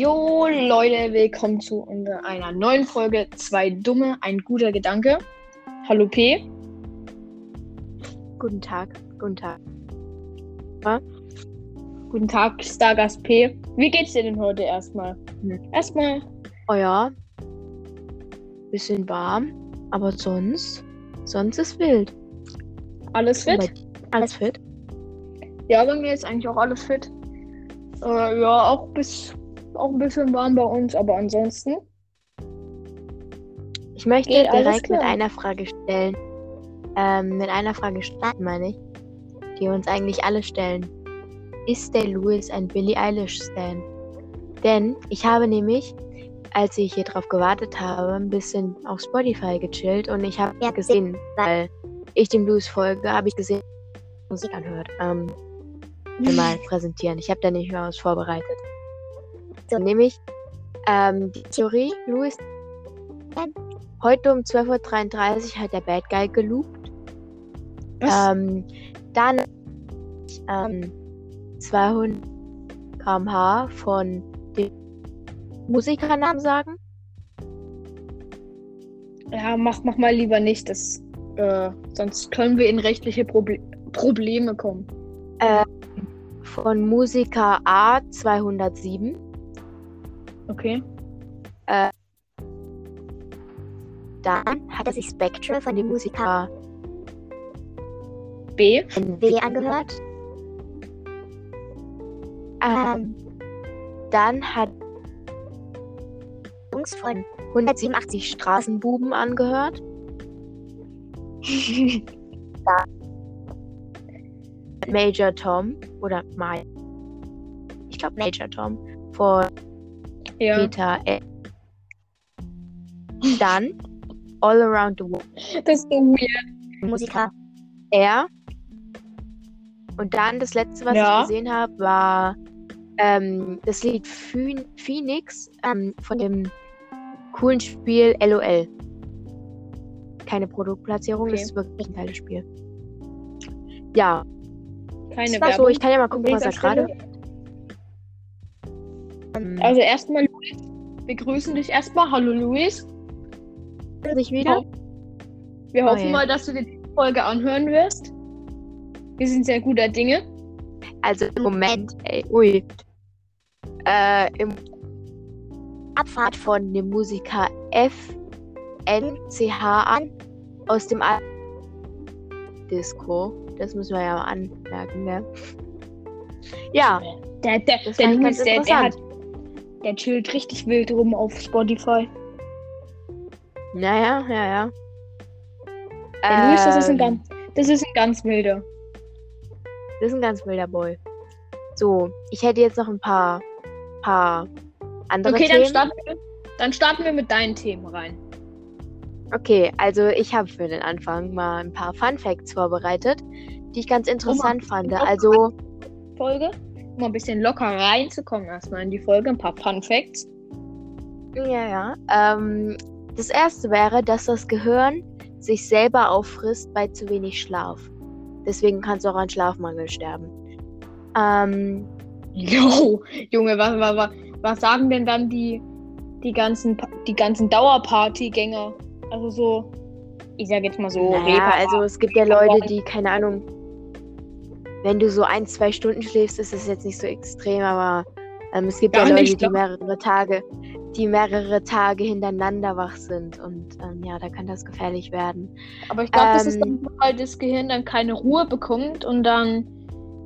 Jo Leute, willkommen zu einer neuen Folge. Zwei Dumme, ein guter Gedanke. Hallo P. Guten Tag, guten Tag. Guten Tag, Stargast P. Wie geht's dir denn heute erstmal? Hm. Erstmal. Oh ja, bisschen warm, aber sonst, sonst ist wild. Alles fit? Alles fit? Ja, bei mir ist eigentlich auch alles fit. Äh, ja, auch, bis, auch ein bisschen warm bei uns, aber ansonsten. Ich möchte Geht alles direkt mit einer Frage stellen. Ähm, mit einer Frage starten, meine ich. Die uns eigentlich alle stellen. Ist der Louis ein Billie Eilish-Stan? Denn ich habe nämlich, als ich hier drauf gewartet habe, ein bisschen auf Spotify gechillt und ich habe gesehen, weil ich dem Louis folge, habe ich gesehen, Musik anhört. Ähm, mal präsentieren. Ich habe da nicht mehr was vorbereitet. Nämlich ähm, die Theorie, Louis. Heute um 12.33 Uhr hat der Bad Guy geloopt. Was? Ähm, dann ähm, 200 km/h von dem Musikernamen sagen. Ja, mach, mach mal lieber nicht. Das, äh, sonst können wir in rechtliche Proble Probleme kommen. Von Musiker A 207. Okay. Dann hat er sich Spectral von dem Musiker B. NW angehört. Ähm, dann hat Jungs von 187 Straßenbuben angehört. Major Tom oder Mai. Ich glaube Major Tom von ja. Peter L. Dann All Around the World Das ist so weird. Musiker R. Und dann das letzte, was Ja. ich gesehen habe, war ähm, das Lied Phoen- Phoenix ähm, von dem coolen Spiel LOL. Keine Produktplatzierung, Okay. das ist wirklich ein geiles Spiel. Ja, Keine war so. Werbung. Ich kann ja mal gucken, was er gerade. Also erstmal, wir grüßen dich erstmal. Hallo Luis. sich wieder. Wir Oh hoffen je. mal, dass du dir die Folge anhören wirst. Wir sind sehr guter Dinge. Also im Moment, ey, ui. Äh, im Abfahrt von dem Musiker FNCH an aus dem Al Disco. Das müssen wir ja mal anmerken, ne? Ja, Der, der, der Luis, der, der, hat. Der chillt richtig wild rum auf Spotify. naja, ja, ja. Der Luis, das ist ein Ähm, ganz, das ist ein ganz wilder. Das ist ein ganz wilder Boy. So, ich hätte jetzt noch ein paar, paar andere Okay, dann Themen. starten, wir, dann starten wir mit deinen Themen rein. Okay, also ich habe für den Anfang mal ein paar Fun Facts vorbereitet, die ich ganz interessant fand. locker Also, Folge, um ein bisschen locker reinzukommen erstmal in die Folge. Ein paar Fun Facts. ja, ja. Ähm, das erste wäre, dass das Gehirn sich selber auffrisst bei zu wenig Schlaf. Deswegen kannst du auch an Schlafmangel sterben. Ähm, Jo, Junge, was, was, was, sagen denn dann die, die ganzen, die ganzen Dauerpartygänger? Also so, ich sag jetzt mal so, naja, Reeper- also es gibt ja Leute, die, keine Ahnung, wenn du so ein, zwei Stunden schläfst, ist es jetzt nicht so extrem, aber ähm, es gibt ja, Gar Leute, nicht, die mehrere Tage, die mehrere Tage hintereinander wach sind und ähm, ja, da kann das gefährlich werden. Aber ich glaube, das ist Ähm, dann, weil das Gehirn dann keine Ruhe bekommt und dann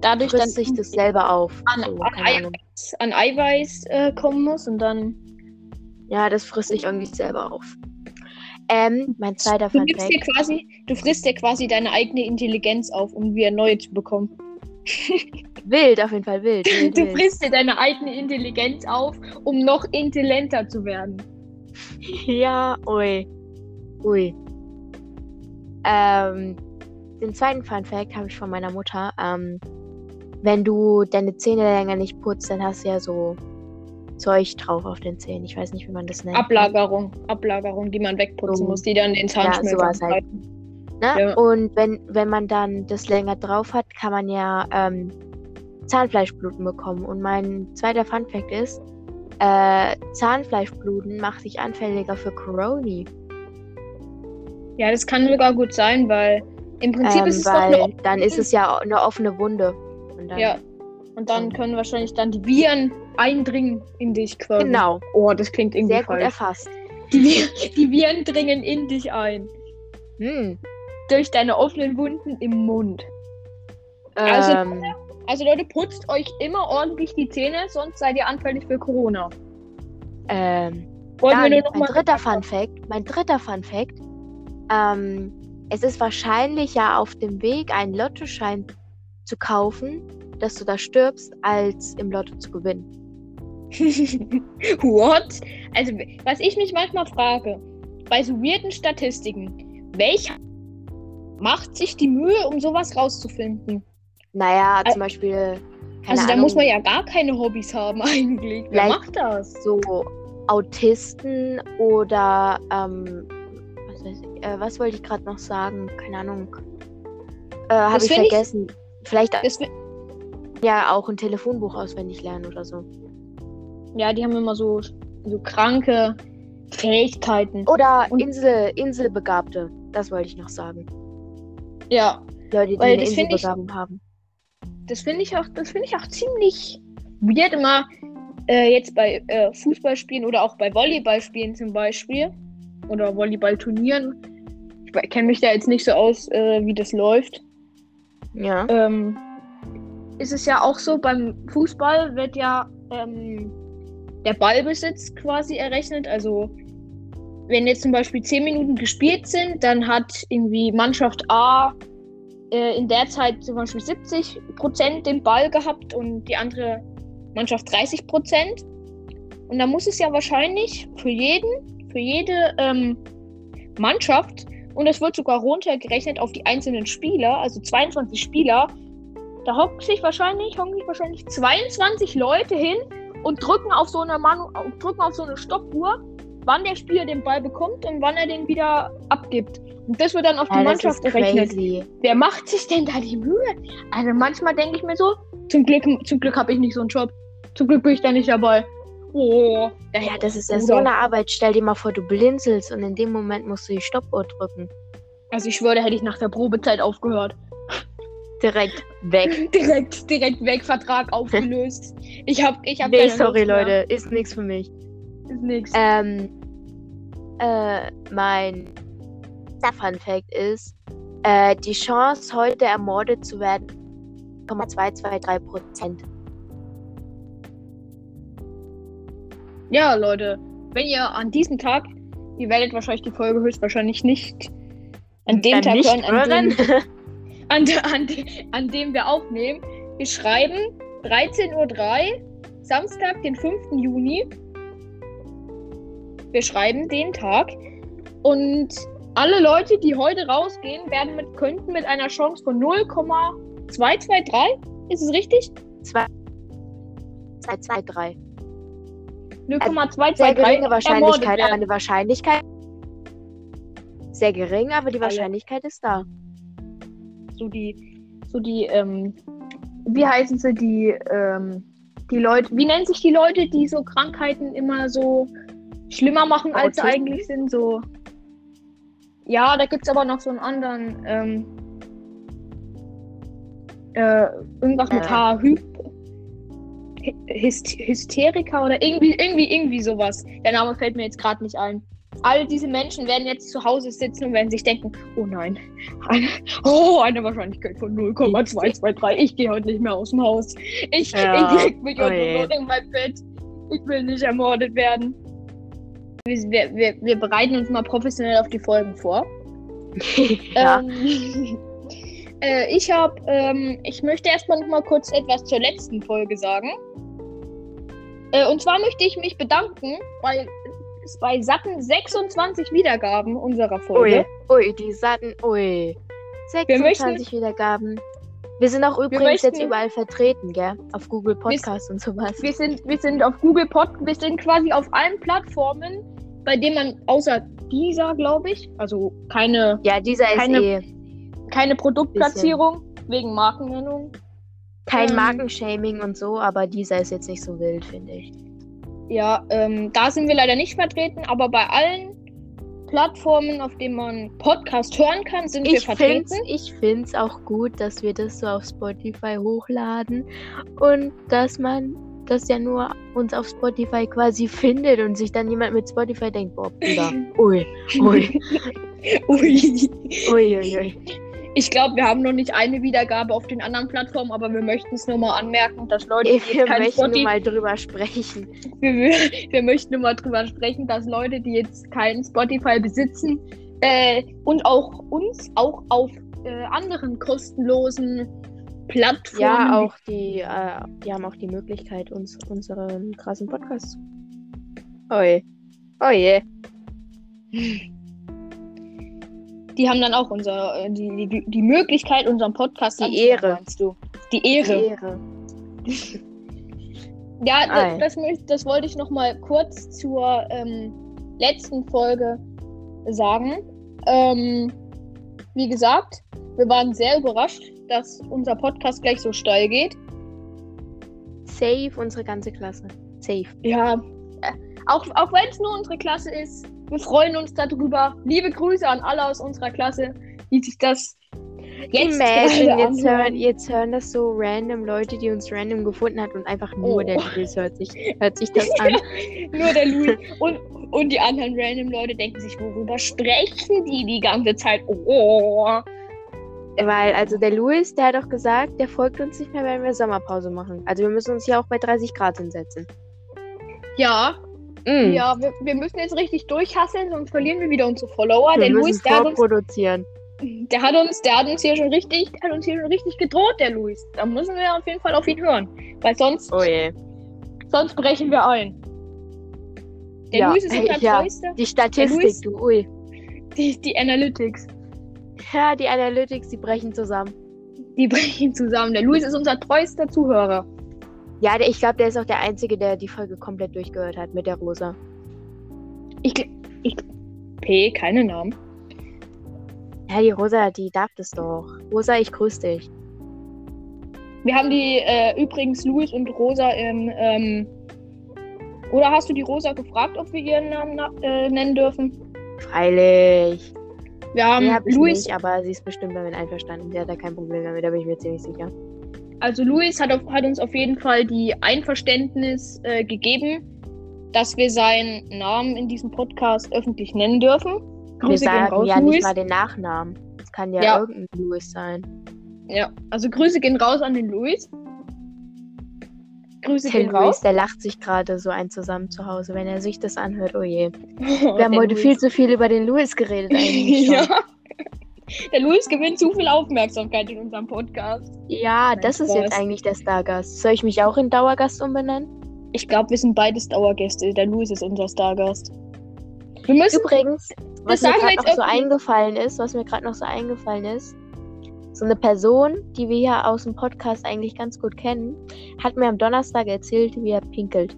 dadurch dann Frisst sich das selber auf. an, So, an. Eiweiß, an Eiweiß äh, kommen muss und dann. Ja, das frisst sich irgendwie selber auf. Ähm, mein zweiter Du, Fun dir quasi, du frisst dir quasi deine eigene Intelligenz auf, um wieder neue zu bekommen. Wild, auf jeden Fall wild. wild, Du frisst dir deine eigene Intelligenz auf, um noch intelligenter zu werden. Ja, ui. Ui. Ähm, den zweiten Fun Fact habe ich von meiner Mutter. Ähm, wenn du deine Zähne länger nicht putzt, dann hast du ja so Zeug drauf auf den Zähnen. Ich weiß nicht, wie man das nennt. Ablagerung, Ablagerung, die man wegputzen So. muss, die dann den Zahnschmelzer sowas halt. Ne? Ja. Und wenn, wenn man dann das länger drauf hat, kann man ja ähm, Zahnfleischbluten bekommen. Und mein zweiter Fun Fact ist, Äh, Zahnfleischbluten macht sich anfälliger für Corona. Ja, das kann sogar gut sein, weil im Prinzip Ähm, ist es doch weil eine dann ist es ja eine offene Wunde. Und dann, Ja. Und dann können wahrscheinlich dann die Viren eindringen in dich quasi. Genau, Oh, das klingt irgendwie sehr gut falsch. erfasst. Die, die Viren dringen in dich ein. Hm. Durch deine offenen Wunden im Mund. Also- Ähm, Also Leute, putzt euch immer ordentlich die Zähne, sonst seid ihr anfällig für Corona. ähm, Wollten Dann, mein dritter Fun Fact, mein dritter Fun Fact, ähm, es ist wahrscheinlich ja auf dem Weg, einen Lottoschein zu kaufen, dass du da stirbst, als im Lotto zu gewinnen. What? Also, was ich mich manchmal frage, bei so weirden Statistiken, welcher macht sich die Mühe, um sowas rauszufinden? Naja, zum Beispiel, keine also, da Ahnung, muss man ja gar keine Hobbys haben eigentlich. Wer macht das? so Autisten oder, ähm, was, ich, äh, was wollte ich gerade noch sagen? Keine Ahnung. Äh, Habe ich find ich- vergessen. Vielleicht ja auch ein Telefonbuch auswendig lernen oder so. ja, die haben immer so, so kranke Fähigkeiten. Oder Und- Insel, Inselbegabte. Das wollte ich noch sagen. Ja, Leute, die Weil eine das find ich- Inselbegabung haben. das finde ich auch, das finde ich auch ziemlich weird immer äh, jetzt bei äh, Fußballspielen oder auch bei Volleyballspielen zum Beispiel oder Volleyballturnieren. Ich kenne mich da jetzt nicht so aus, äh, wie das läuft. Ja. Ähm, ist es ja auch so, beim Fußball wird ja ähm, der Ballbesitz quasi errechnet. Also wenn jetzt zum Beispiel 10 Minuten gespielt sind, dann hat irgendwie Mannschaft A äh, in der Zeit zum Beispiel 70 Prozent den Ball gehabt und die andere Mannschaft 30 Prozent. Und da muss es ja wahrscheinlich für jeden, für jede ähm, Mannschaft, und es wird sogar runtergerechnet auf die einzelnen Spieler, also 22 Spieler, da hocken sich wahrscheinlich, hocken sich wahrscheinlich 22 Leute hin und drücken auf so eine Manu drücken auf so eine Stoppuhr, wann der Spieler den Ball bekommt und wann er den wieder abgibt. Und das wird dann auf die ja das Mannschaft ist gerechnet. crazy. Wer macht sich denn da die Mühe? Also manchmal denke ich mir so, zum Glück, zum Glück habe ich nicht so einen Job. Zum Glück bin ich da nicht dabei. Oh, Ja, das ist ja so eine Arbeit. Stell dir mal vor, du blinzelst und in dem Moment musst du die Stoppuhr drücken. Also ich schwöre, da hätte ich nach der Probezeit aufgehört. Direkt weg. direkt, direkt weg, Vertrag aufgelöst. Ich hab, ich hab nee, sorry. Leute. Ist nichts für mich. Ist nix. Ähm, äh, mein Fun Fact ist, äh, die Chance, heute ermordet zu werden, 0,223 Prozent. Ja, Leute, wenn ihr an diesem Tag, ihr werdet wahrscheinlich die Folge höchstwahrscheinlich nicht an dem Dann Tag hören, an dem, an, an, an dem wir aufnehmen. Wir schreiben 13.03 Uhr, Samstag, den 5. Juni. Wir schreiben den Tag. Und alle Leute, die heute rausgehen, werden mit, könnten mit einer Chance von 0,223, ist es richtig? 223. 0,223 Sehr geringe Wahrscheinlichkeit, aber eine Wahrscheinlichkeit. Sehr gering, aber die ja. Wahrscheinlichkeit ist da. so die, so die, ähm, wie heißen sie, die, ähm, die Leute, wie nennen sich die Leute, die so Krankheiten immer so schlimmer machen, als sie Autisten? eigentlich sind, so. Ja, da gibt es aber noch so einen anderen, ähm, äh, irgendwas mit Äh. H, Hy Hy- Hyst Hysteriker oder irgendwie, irgendwie, irgendwie sowas. Der Name fällt mir jetzt gerade nicht ein. All diese Menschen werden jetzt zu Hause sitzen und werden sich denken, oh nein, eine, oh, eine Wahrscheinlichkeit von 0,223. Ich gehe heute nicht mehr aus dem Haus. Ich, Ja, ich leg mich nur noch in mein Bett. Ich will nicht ermordet werden. Wir, wir, wir bereiten uns mal professionell auf die Folgen vor. ja. Ähm, äh, ich habe, ähm, ich möchte erstmal noch mal kurz etwas zur letzten Folge sagen. Äh, und zwar möchte ich mich bedanken, weil es bei satten 26 Wiedergaben unserer Folge. Ui, ui, die satten, ui. Wir möchten- 26 Wiedergaben. Wir sind auch übrigens jetzt möchten- überall vertreten, gell? Auf Google Podcast und sowas. Wir sind, wir sind auf Google Pod, wir sind quasi auf allen Plattformen, bei denen man außer dieser, glaube ich, also keine, Ja, dieser ist keine- eh keine Produktplatzierung wegen Markennennung. kein ähm, Markenshaming und so, aber dieser ist jetzt nicht so wild, finde ich. Ja, ähm, da sind wir leider nicht vertreten, aber bei allen Plattformen, auf denen man Podcast hören kann, sind wir Ich vertreten. find's, ich find's auch gut, dass wir das so auf Spotify hochladen und dass man das ja nur uns auf Spotify quasi findet und sich dann jemand mit Spotify denkt, boah, Bruder, ui, ui, Ui. ui, ui, ui. Ich glaube, wir haben noch nicht eine Wiedergabe auf den anderen Plattformen, aber wir möchten es nur mal anmerken, dass Leute, die Wir möchten nur Spotify, mal drüber sprechen. wir, wir, wir möchten nur mal drüber sprechen, dass Leute, die jetzt kein Spotify besitzen äh, und auch uns auch auf äh, anderen kostenlosen Plattformen. Ja, auch die, äh, die haben auch die Möglichkeit, uns unseren krassen Podcast zu. Oi. Oh je. Die haben dann auch unser, äh, die, die, die Möglichkeit, unseren Podcast Die Ehre. meinst du? Die Ehre. Ehre. Ja, Ei. das, das, das wollte ich noch mal kurz zur ähm, letzten Folge sagen. Ähm, wie gesagt, wir waren sehr überrascht, dass unser Podcast gleich so steil geht. Safe unsere ganze Klasse. Safe. Ja, äh, auch, auch wenn es nur unsere Klasse ist, wir freuen uns darüber. Liebe Grüße an alle aus unserer Klasse, die sich das jetzt Imagine, jetzt hören, jetzt hören das so random Leute, die uns random gefunden hat und einfach nur Oh. der Louis hört sich, hört sich das an. Nur der Louis und, und die anderen random Leute denken sich, worüber sprechen die die ganze Zeit? Oh. Weil, also der Louis, der hat doch gesagt, der folgt uns nicht mehr, wenn wir Sommerpause machen. Also wir müssen uns hier auch bei 30 Grad hinsetzen. Ja, Mm. ja, wir, wir müssen jetzt richtig durchhasseln, sonst verlieren wir wieder unsere Follower. wir der müssen Luis, der hat, uns, der hat uns, der hat uns hier schon richtig, hat uns hier schon richtig gedroht, der Luis. Da müssen wir auf jeden Fall auf ihn hören. Weil sonst, Oh je. sonst brechen wir ein. Der Ja, Luis ist unser ja. treuster. Die Luis- Statistik, du, ui. Die, die Analytics. Ja, die Analytics, die brechen zusammen. Die brechen zusammen. Der Luis ist unser treuster Zuhörer. Ja, der, ich glaube, der ist auch der Einzige, der die Folge komplett durchgehört hat mit der Rosa. Ich, ich, P, keine Namen. Ja, die Rosa, die darf das doch. Rosa, ich grüße dich. Wir haben die äh, übrigens Luis und Rosa im. Ähm, oder hast du die Rosa gefragt, ob wir ihren Namen na äh, nennen dürfen? Freilich. Wir haben Nee, Luis, nicht, aber sie ist bestimmt damit einverstanden. Sie hat da kein Problem damit, da bin ich mir ziemlich sicher. Also Luis hat, auf, hat uns auf jeden Fall die Einverständnis äh, gegeben, dass wir seinen Namen in diesem Podcast öffentlich nennen dürfen. Wir Grüße gehen sagen raus, ja nicht Luis. mal den Nachnamen. Es kann ja, Ja. irgendein Louis sein. Ja, also Grüße gehen raus an den Luis. Grüße Der gehen Louis, raus. der lacht sich gerade so ein zusammen zu Hause, wenn er sich das anhört. Oh je. Wir Wir haben heute viel zu viel über den Louis geredet eigentlich schon. ja. Der Luis gewinnt zu viel Aufmerksamkeit in unserem Podcast. Ja, Nein, das ist Spaß. jetzt eigentlich der Stargast. Soll ich mich auch in Dauergast umbenennen? Ich glaube, wir sind beides Dauergäste. Der Luis ist unser Stargast. Wir müssen. Übrigens, was mir gerade noch so eingefallen ist, was mir gerade noch so eingefallen ist, so eine Person, die wir hier aus dem Podcast eigentlich ganz gut kennen, hat mir am Donnerstag erzählt, wie er pinkelt.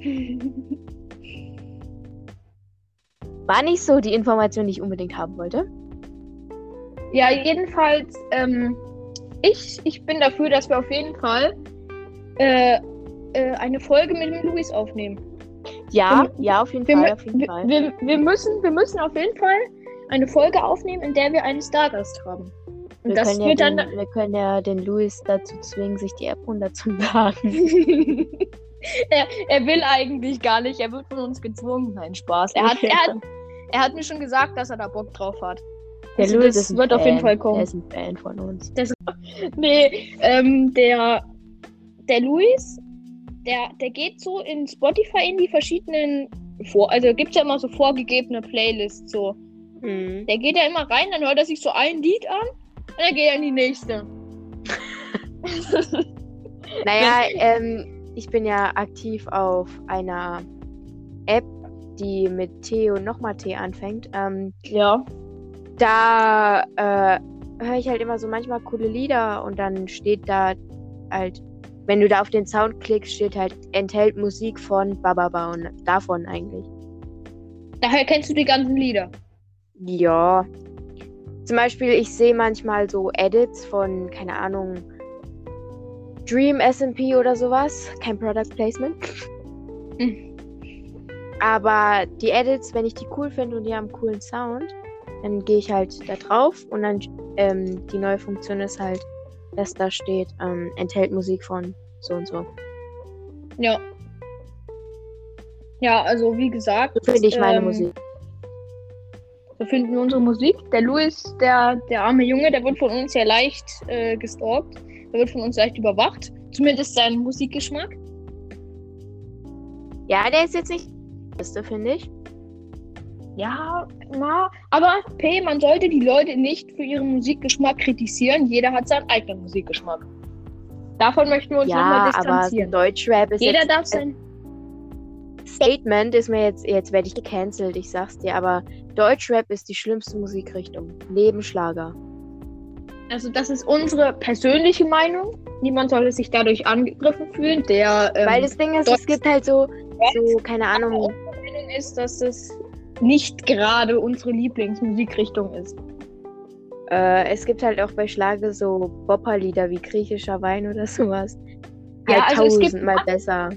War nicht so die Information, die ich unbedingt haben wollte. Ja, jedenfalls, ähm, ich, ich bin dafür, dass wir auf jeden Fall äh, äh, eine Folge mit dem Luis aufnehmen. Ja, Wir- ja, auf jeden Wir, Fall, auf jeden wir, Fall. wir, wir, müssen, wir müssen auf jeden Fall eine Folge aufnehmen, in der wir einen Stargast haben. Und Wir können, ja den, dann. wir können ja den Louis dazu zwingen, sich die App runterzuladen. er, er will eigentlich gar nicht, er wird von uns gezwungen. Nein, Spaß. Er hat, er, hat, er hat mir schon gesagt, dass er da Bock drauf hat. Der Also Louis das wird Fan. auf jeden Fall kommen. Der ist ein Fan von uns. Nee, ähm, der, der Luis, der, der geht so in Spotify in die verschiedenen vor, also gibt's ja immer so vorgegebene Playlists so. Mhm. Der geht ja immer rein, dann hört er sich so ein Lied an und dann geht er in die nächste. Naja, ähm, ich bin ja aktiv auf einer App, die mit T und nochmal T anfängt. Ähm, Ja. Da äh, höre ich halt immer so manchmal coole Lieder und dann steht da halt, wenn du da auf den Sound klickst, steht halt, enthält Musik von Bababa und davon eigentlich. Daher kennst du die ganzen Lieder. Ja. Zum Beispiel, ich sehe manchmal so Edits von, keine Ahnung, Dream SMP oder sowas. Kein Product Placement. Mhm. Aber die Edits, wenn ich die cool finde und die haben einen coolen Sound, dann gehe ich halt da drauf und dann ähm, die neue Funktion ist halt, dass da steht, ähm, enthält Musik von so und so. Ja. Ja, also wie gesagt. So finde ich meine ähm, Musik. So finden wir unsere Musik. Der Louis, der, der arme Junge, der wird von uns ja leicht äh, gestalkt. Der wird von uns leicht überwacht. Zumindest sein Musikgeschmack. Ja, der ist jetzt nicht beste, finde ich. Ja, na, aber P, man sollte die Leute nicht für ihren Musikgeschmack kritisieren. Jeder hat seinen eigenen Musikgeschmack. Davon möchten wir uns Ja, nochmal aber distanzieren. Deutschrap ist Jeder jetzt darf sein. Statement ist mir jetzt, jetzt werde ich gecancelt, ich sag's dir, aber Deutschrap ist die schlimmste Musikrichtung. Neben Schlager. Also, das ist unsere persönliche Meinung. Niemand sollte sich dadurch angegriffen fühlen. Der ähm, Weil das Ding ist, es Deutsch- gibt halt so, so, keine Ahnung, Meinung ist, dass es nicht gerade unsere Lieblingsmusikrichtung ist. äh, es gibt halt auch bei Schlager so Bopperlieder wie griechischer Wein oder sowas. Ja, Halt also es gibt- tausendmal besser.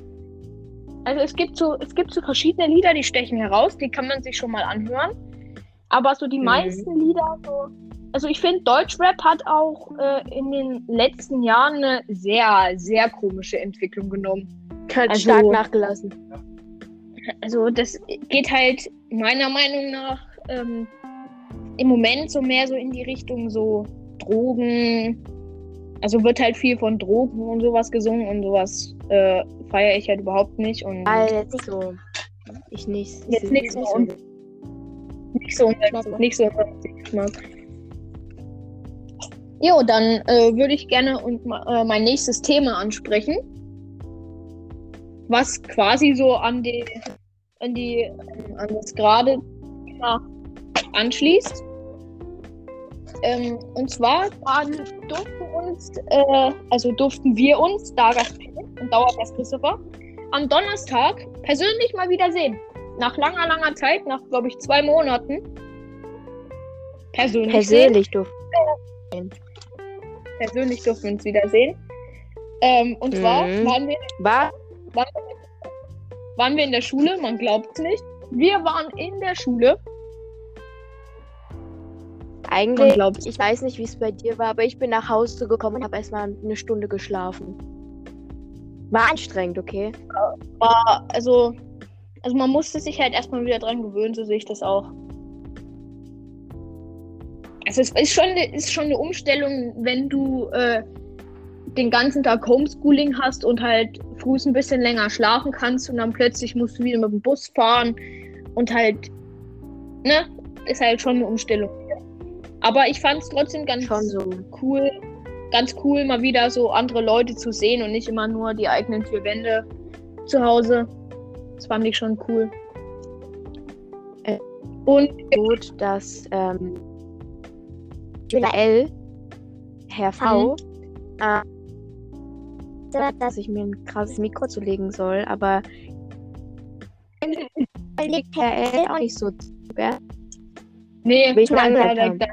Also es gibt so, es gibt so verschiedene Lieder, die stechen heraus, die kann man sich schon mal anhören. Aber so die Mhm. meisten Lieder, so, also ich finde, Deutschrap hat auch äh, in den letzten Jahren eine sehr, sehr komische Entwicklung genommen. Hat Also- stark nachgelassen. Also das geht halt meiner Meinung nach ähm, im Moment so mehr so in die Richtung so Drogen. Also wird halt viel von Drogen und sowas gesungen und sowas äh, feiere ich halt überhaupt nicht. Und Ah, jetzt so. Ich nicht. Jetzt ich- nicht so und- nicht so unser, nicht so unser Musikgeschmack. Jo, dann äh, würde ich gerne und, äh, mein nächstes Thema ansprechen. Was quasi so an die, an die, ähm, an das gerade Thema anschließt. Ähm, und zwar waren, durften uns, äh, also durften wir uns, Dagas und Dauergast Christopher, am Donnerstag persönlich mal wieder sehen. Nach langer, langer Zeit, nach, glaube ich, zwei Monaten. Persönlich. Persönlich durfte. Persönlich durften wir uns wiedersehen. Ähm, und zwar Mhm. waren wir, War waren wir in der Schule, man glaubt es nicht. Wir waren in der Schule. Eigentlich, ich weiß nicht, wie es bei dir war, aber ich bin nach Hause gekommen und habe erstmal eine Stunde geschlafen. War anstrengend, okay? War, also, also man musste sich halt erstmal wieder dran gewöhnen, so sehe ich das auch. Also es ist schon, eine- ist schon eine Umstellung, wenn du äh, den ganzen Tag Homeschooling hast und halt früh ein bisschen länger schlafen kannst und dann plötzlich musst du wieder mit dem Bus fahren und halt, ne, ist halt schon eine Umstellung. Aber ich fand es trotzdem ganz Schon so. cool, ganz cool, mal wieder so andere Leute zu sehen und nicht immer nur die eigenen vier Wände zu Hause. Das fand ich schon cool. Äh. Und Gut, dass ähm, L, Herr V, äh, dass ich mir ein krasses Mikro zulegen soll, aber liegt Herr L auch nicht so zu, gell? nee, ich da, einen da,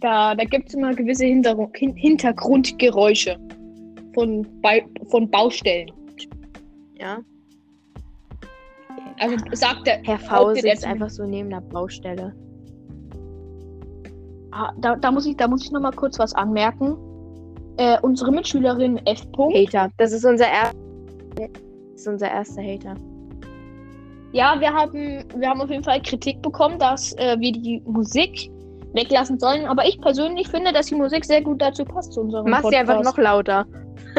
da, da, gibt es immer gewisse Hintergrund, Hin Hintergrundgeräusche von, von Baustellen. Ja. Also sagt der Herr V sitzt einfach so neben einer Baustelle. Ah, da, da muss ich, da muss ich noch mal kurz was anmerken. Äh, unsere Mitschülerin F. Hater. Das ist unser erster. Das ist unser erster Hater. Ja, wir haben, wir haben auf jeden Fall Kritik bekommen, dass äh, wir die Musik weglassen sollen. Aber ich persönlich finde, dass die Musik sehr gut dazu passt zu unserem Mach sie einfach noch lauter.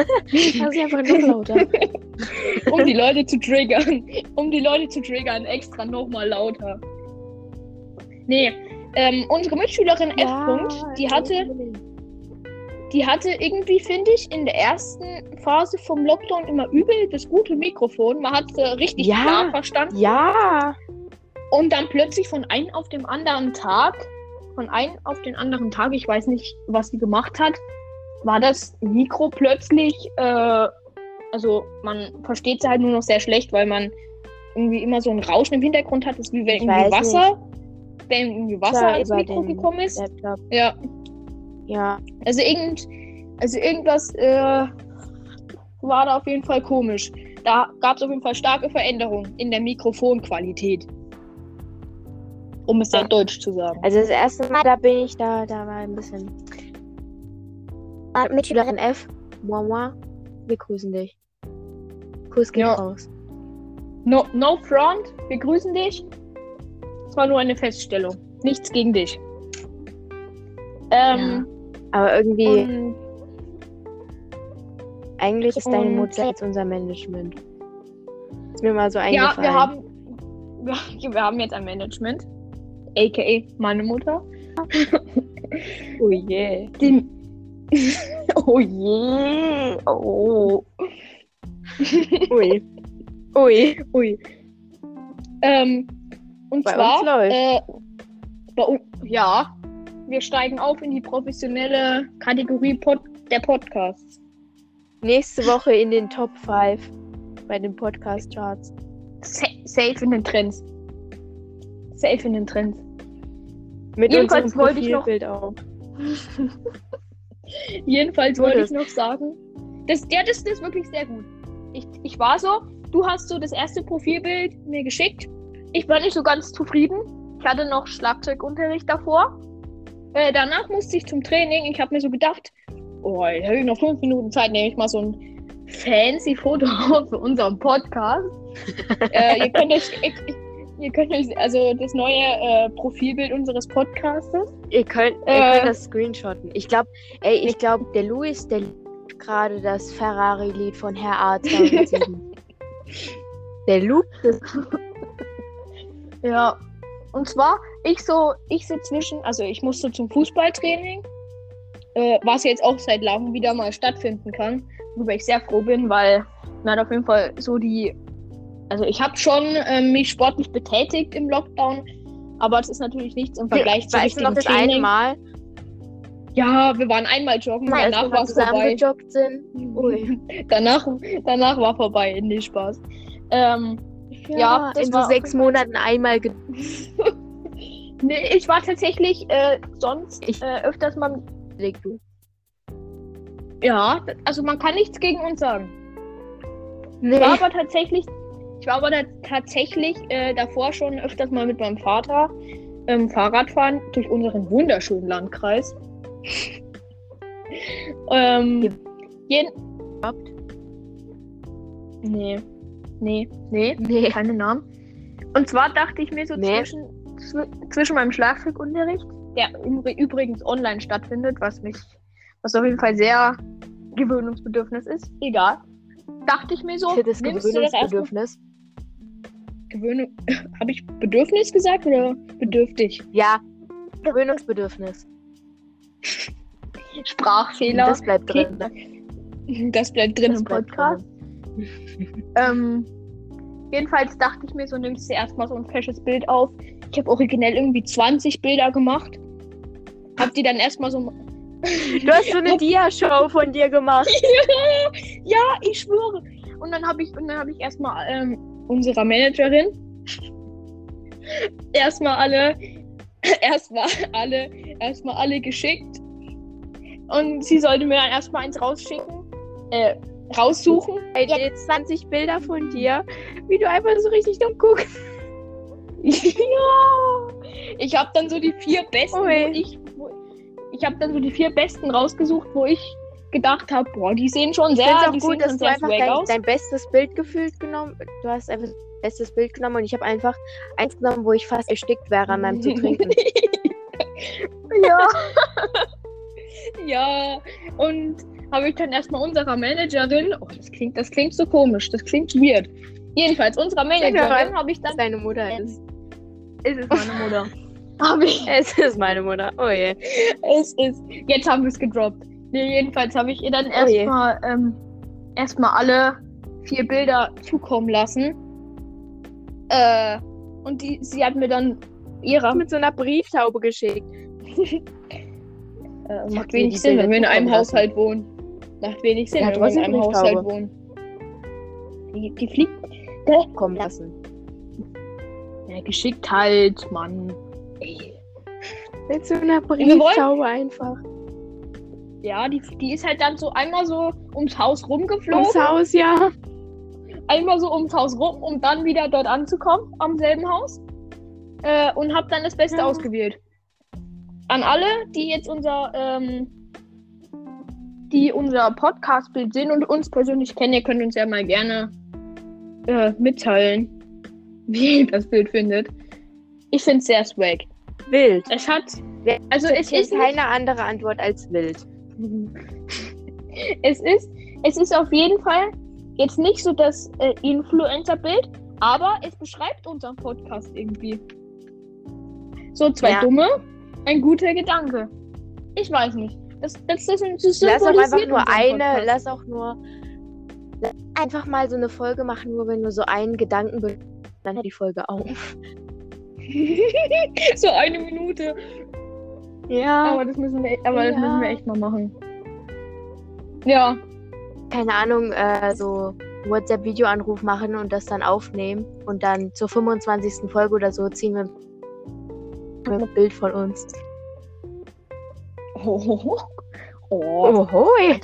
Mach sie einfach noch lauter. um die Leute zu triggern. Um die Leute zu triggern, extra nochmal lauter. Nee, ähm, unsere Mitschülerin F. -Punkt, die hatte, die hatte irgendwie, finde ich, in der ersten Phase vom Lockdown immer übel das gute Mikrofon. Man hat sie richtig Ja. klar verstanden. Ja. Und dann plötzlich von einem auf dem anderen Tag, von einem auf den anderen Tag, ich weiß nicht, was sie gemacht hat, war das Mikro plötzlich, äh, also man versteht sie halt nur noch sehr schlecht, weil man irgendwie immer so ein Rauschen im Hintergrund hat, das ist wie wenn irgendwie Wasser, wenn irgendwie Wasser Klar, ins Mikro gekommen ist. Laptop. Ja, Ja. also irgend, also irgendwas äh, war da auf jeden Fall komisch. da gab es auf jeden Fall starke Veränderungen in der Mikrofonqualität. Um es dann deutsch zu sagen. Also das erste Mal, da bin ich da, da war ein bisschen. Mitschülerin F, moi, moi, wir grüßen dich. Kuss geht Ja. raus. No, no front, wir grüßen dich. Es war nur eine Feststellung. Nichts gegen dich. Ähm, Aber irgendwie, und, eigentlich ist deine Mutter jetzt unser Management. Ist mir mal so ja, eingefallen. wir haben, wir, wir haben jetzt ein Management, aka meine Mutter. Oh je. Den, oh je, oh. Ui. Ui. Ui. Ähm, und Bei zwar, uns läuft. Äh, bei ja, wir steigen auf in die professionelle Kategorie Pod der Podcasts. Nächste Woche in den Top 5 bei den Podcast-Charts. Sa safe in den Trends. Safe in den Trends. Mit Jedenfalls unserem wollte ich noch- Profilbild auch. Jedenfalls wollte ich noch sagen, das, ja, das, das ist wirklich sehr gut. Ich, ich war so, du hast so das erste Profilbild mir geschickt. Ich war nicht so ganz zufrieden. Ich hatte noch Schlagzeugunterricht davor. Äh, danach musste ich zum Training. Ich habe mir so gedacht, oh, jetzt habe ich noch fünf Minuten Zeit, nehme ich mal so ein fancy Foto auf für unseren Podcast. äh, ihr könnt euch, ihr, ihr könnt euch, also das neue äh, Profilbild unseres Podcastes. Ihr könnt, ihr Äh. könnt das screenshotten. Ich glaube, ey, ich glaube, der Luis, der liebt gerade das Ferrari-Lied von Herr A 207. der Luke, das Ja. Und zwar, ich so, ich so zwischen, also ich musste zum Fußballtraining, äh, was jetzt auch seit langem wieder mal stattfinden kann, worüber ich sehr froh bin, weil man hat auf jeden Fall so die, also ich habe schon ähm, mich sportlich betätigt im Lockdown, aber es ist natürlich nichts im Vergleich zu weißt du noch das eine Training. Mal, Ja, wir waren einmal joggen, als danach war es vorbei. sind? Ui. danach, danach war vorbei, nee, Spaß. Ähm, Ja, das in so sechs Monaten einmal nee, ich war tatsächlich äh, sonst Ich- äh, öfters mal Leg du. Ja, also man kann nichts gegen uns sagen. Nee. Ich war aber tatsächlich, ich war aber tatsächlich äh, davor schon öfters mal mit meinem Vater ähm, Fahrradfahren durch unseren wunderschönen Landkreis. ähm, Ja. jeden, nee, nee, nee, Nee. keine Namen. Und zwar dachte ich mir so Nee. zwischen, zw zwischen meinem Schlagzeugunterricht, der übrigens online stattfindet, was mich, was auf jeden Fall sehr gewöhnungsbedürfnis ist, egal. Dachte ich mir so, das Gewöhnungsbedürfnis. Gewöhnung. Habe ich Bedürfnis gesagt oder bedürftig? Ja, Gewöhnungsbedürfnis. Sprachfehler. Das bleibt drin. Das bleibt drin Das im Podcast. Ähm, jedenfalls dachte ich mir so, nimmst du erstmal so ein fesches Bild auf. Ich habe originell irgendwie 20 Bilder gemacht. Hab die dann erstmal so. Du hast so eine Dia-Show von dir gemacht. ja, ich schwöre. Und dann habe ich, und dann habe ich erstmal ähm, unserer Managerin erstmal alle, erstmal alle, erstmal alle geschickt. Und sie sollte mir dann erstmal eins rausschicken, äh, raussuchen. Ey, jetzt 20 Bilder von dir, wie du einfach so richtig dumm guckst. ja. Ich habe dann so die vier besten, wo Ui. ich, wo, ich habe dann so die vier besten rausgesucht, wo ich gedacht habe, boah, die sehen schon sehr, es die auch gut, dass du einfach dein, dein bestes Bild gefühlt genommen Du hast einfach bestes Bild genommen und ich habe einfach eins genommen, wo ich fast erstickt wäre an meinem zu trinken. ja. ja. Und habe ich dann erstmal unserer Managerin, oh, das klingt, das klingt so komisch, das klingt weird. Jedenfalls, unserer Managerin habe ich dann, Deine Mutter ist. ist es meine Mutter. habe ich, Es ist meine Mutter. Oh je. es ist, jetzt haben wir es gedroppt. Nee, jedenfalls habe ich ihr dann Oh erstmal, ähm, erstmal alle vier Bilder zukommen lassen. Äh, und die, sie hat mir dann ihrer, Mit so einer Brieftaube geschickt. Äh, macht wenig Sinn, wenn wir in einem. Haushalt wohnen. Macht wenig Sinn, Ja, wenn wir in einem. Haushalt wohnen. Die, die fliegt. Kommen lassen. Ja, geschickt halt, Mann. Ey. Mit so einer Brieftaube einfach. Ja, die, die ist halt dann so einmal so ums Haus rumgeflogen. Ums Haus, ja. einmal so ums Haus rum, um dann wieder dort anzukommen, am selben Haus. Äh, und habe dann das Beste Ja. ausgewählt. An alle, die jetzt unser, ähm, die unser Podcast-Bild sehen und uns persönlich kennen, ihr könnt uns ja mal gerne äh, mitteilen, wie ihr das Bild findet. Ich finde es sehr swag. Wild. Es hat, also es ist keine andere Antwort als wild. es ist, es ist auf jeden Fall jetzt nicht so das äh, Influencer-Bild, aber es beschreibt unseren Podcast irgendwie. So zwei Ja. Dumme, ein guter Gedanke. Ich weiß nicht. Das, das, das, das Lass auch einfach nur eine, Podcast. lass auch nur lass einfach mal so eine Folge machen, nur wenn du so einen Gedanken dann hört die Folge auf. so eine Minute. Ja. Aber das müssen wir, aber das Ja. müssen wir echt mal machen. Ja, Keine Ahnung, äh, so WhatsApp-Videoanruf machen und das dann aufnehmen und dann zur 25. Folge oder so ziehen wir ein Bild von uns. oh, oh. Ohoi.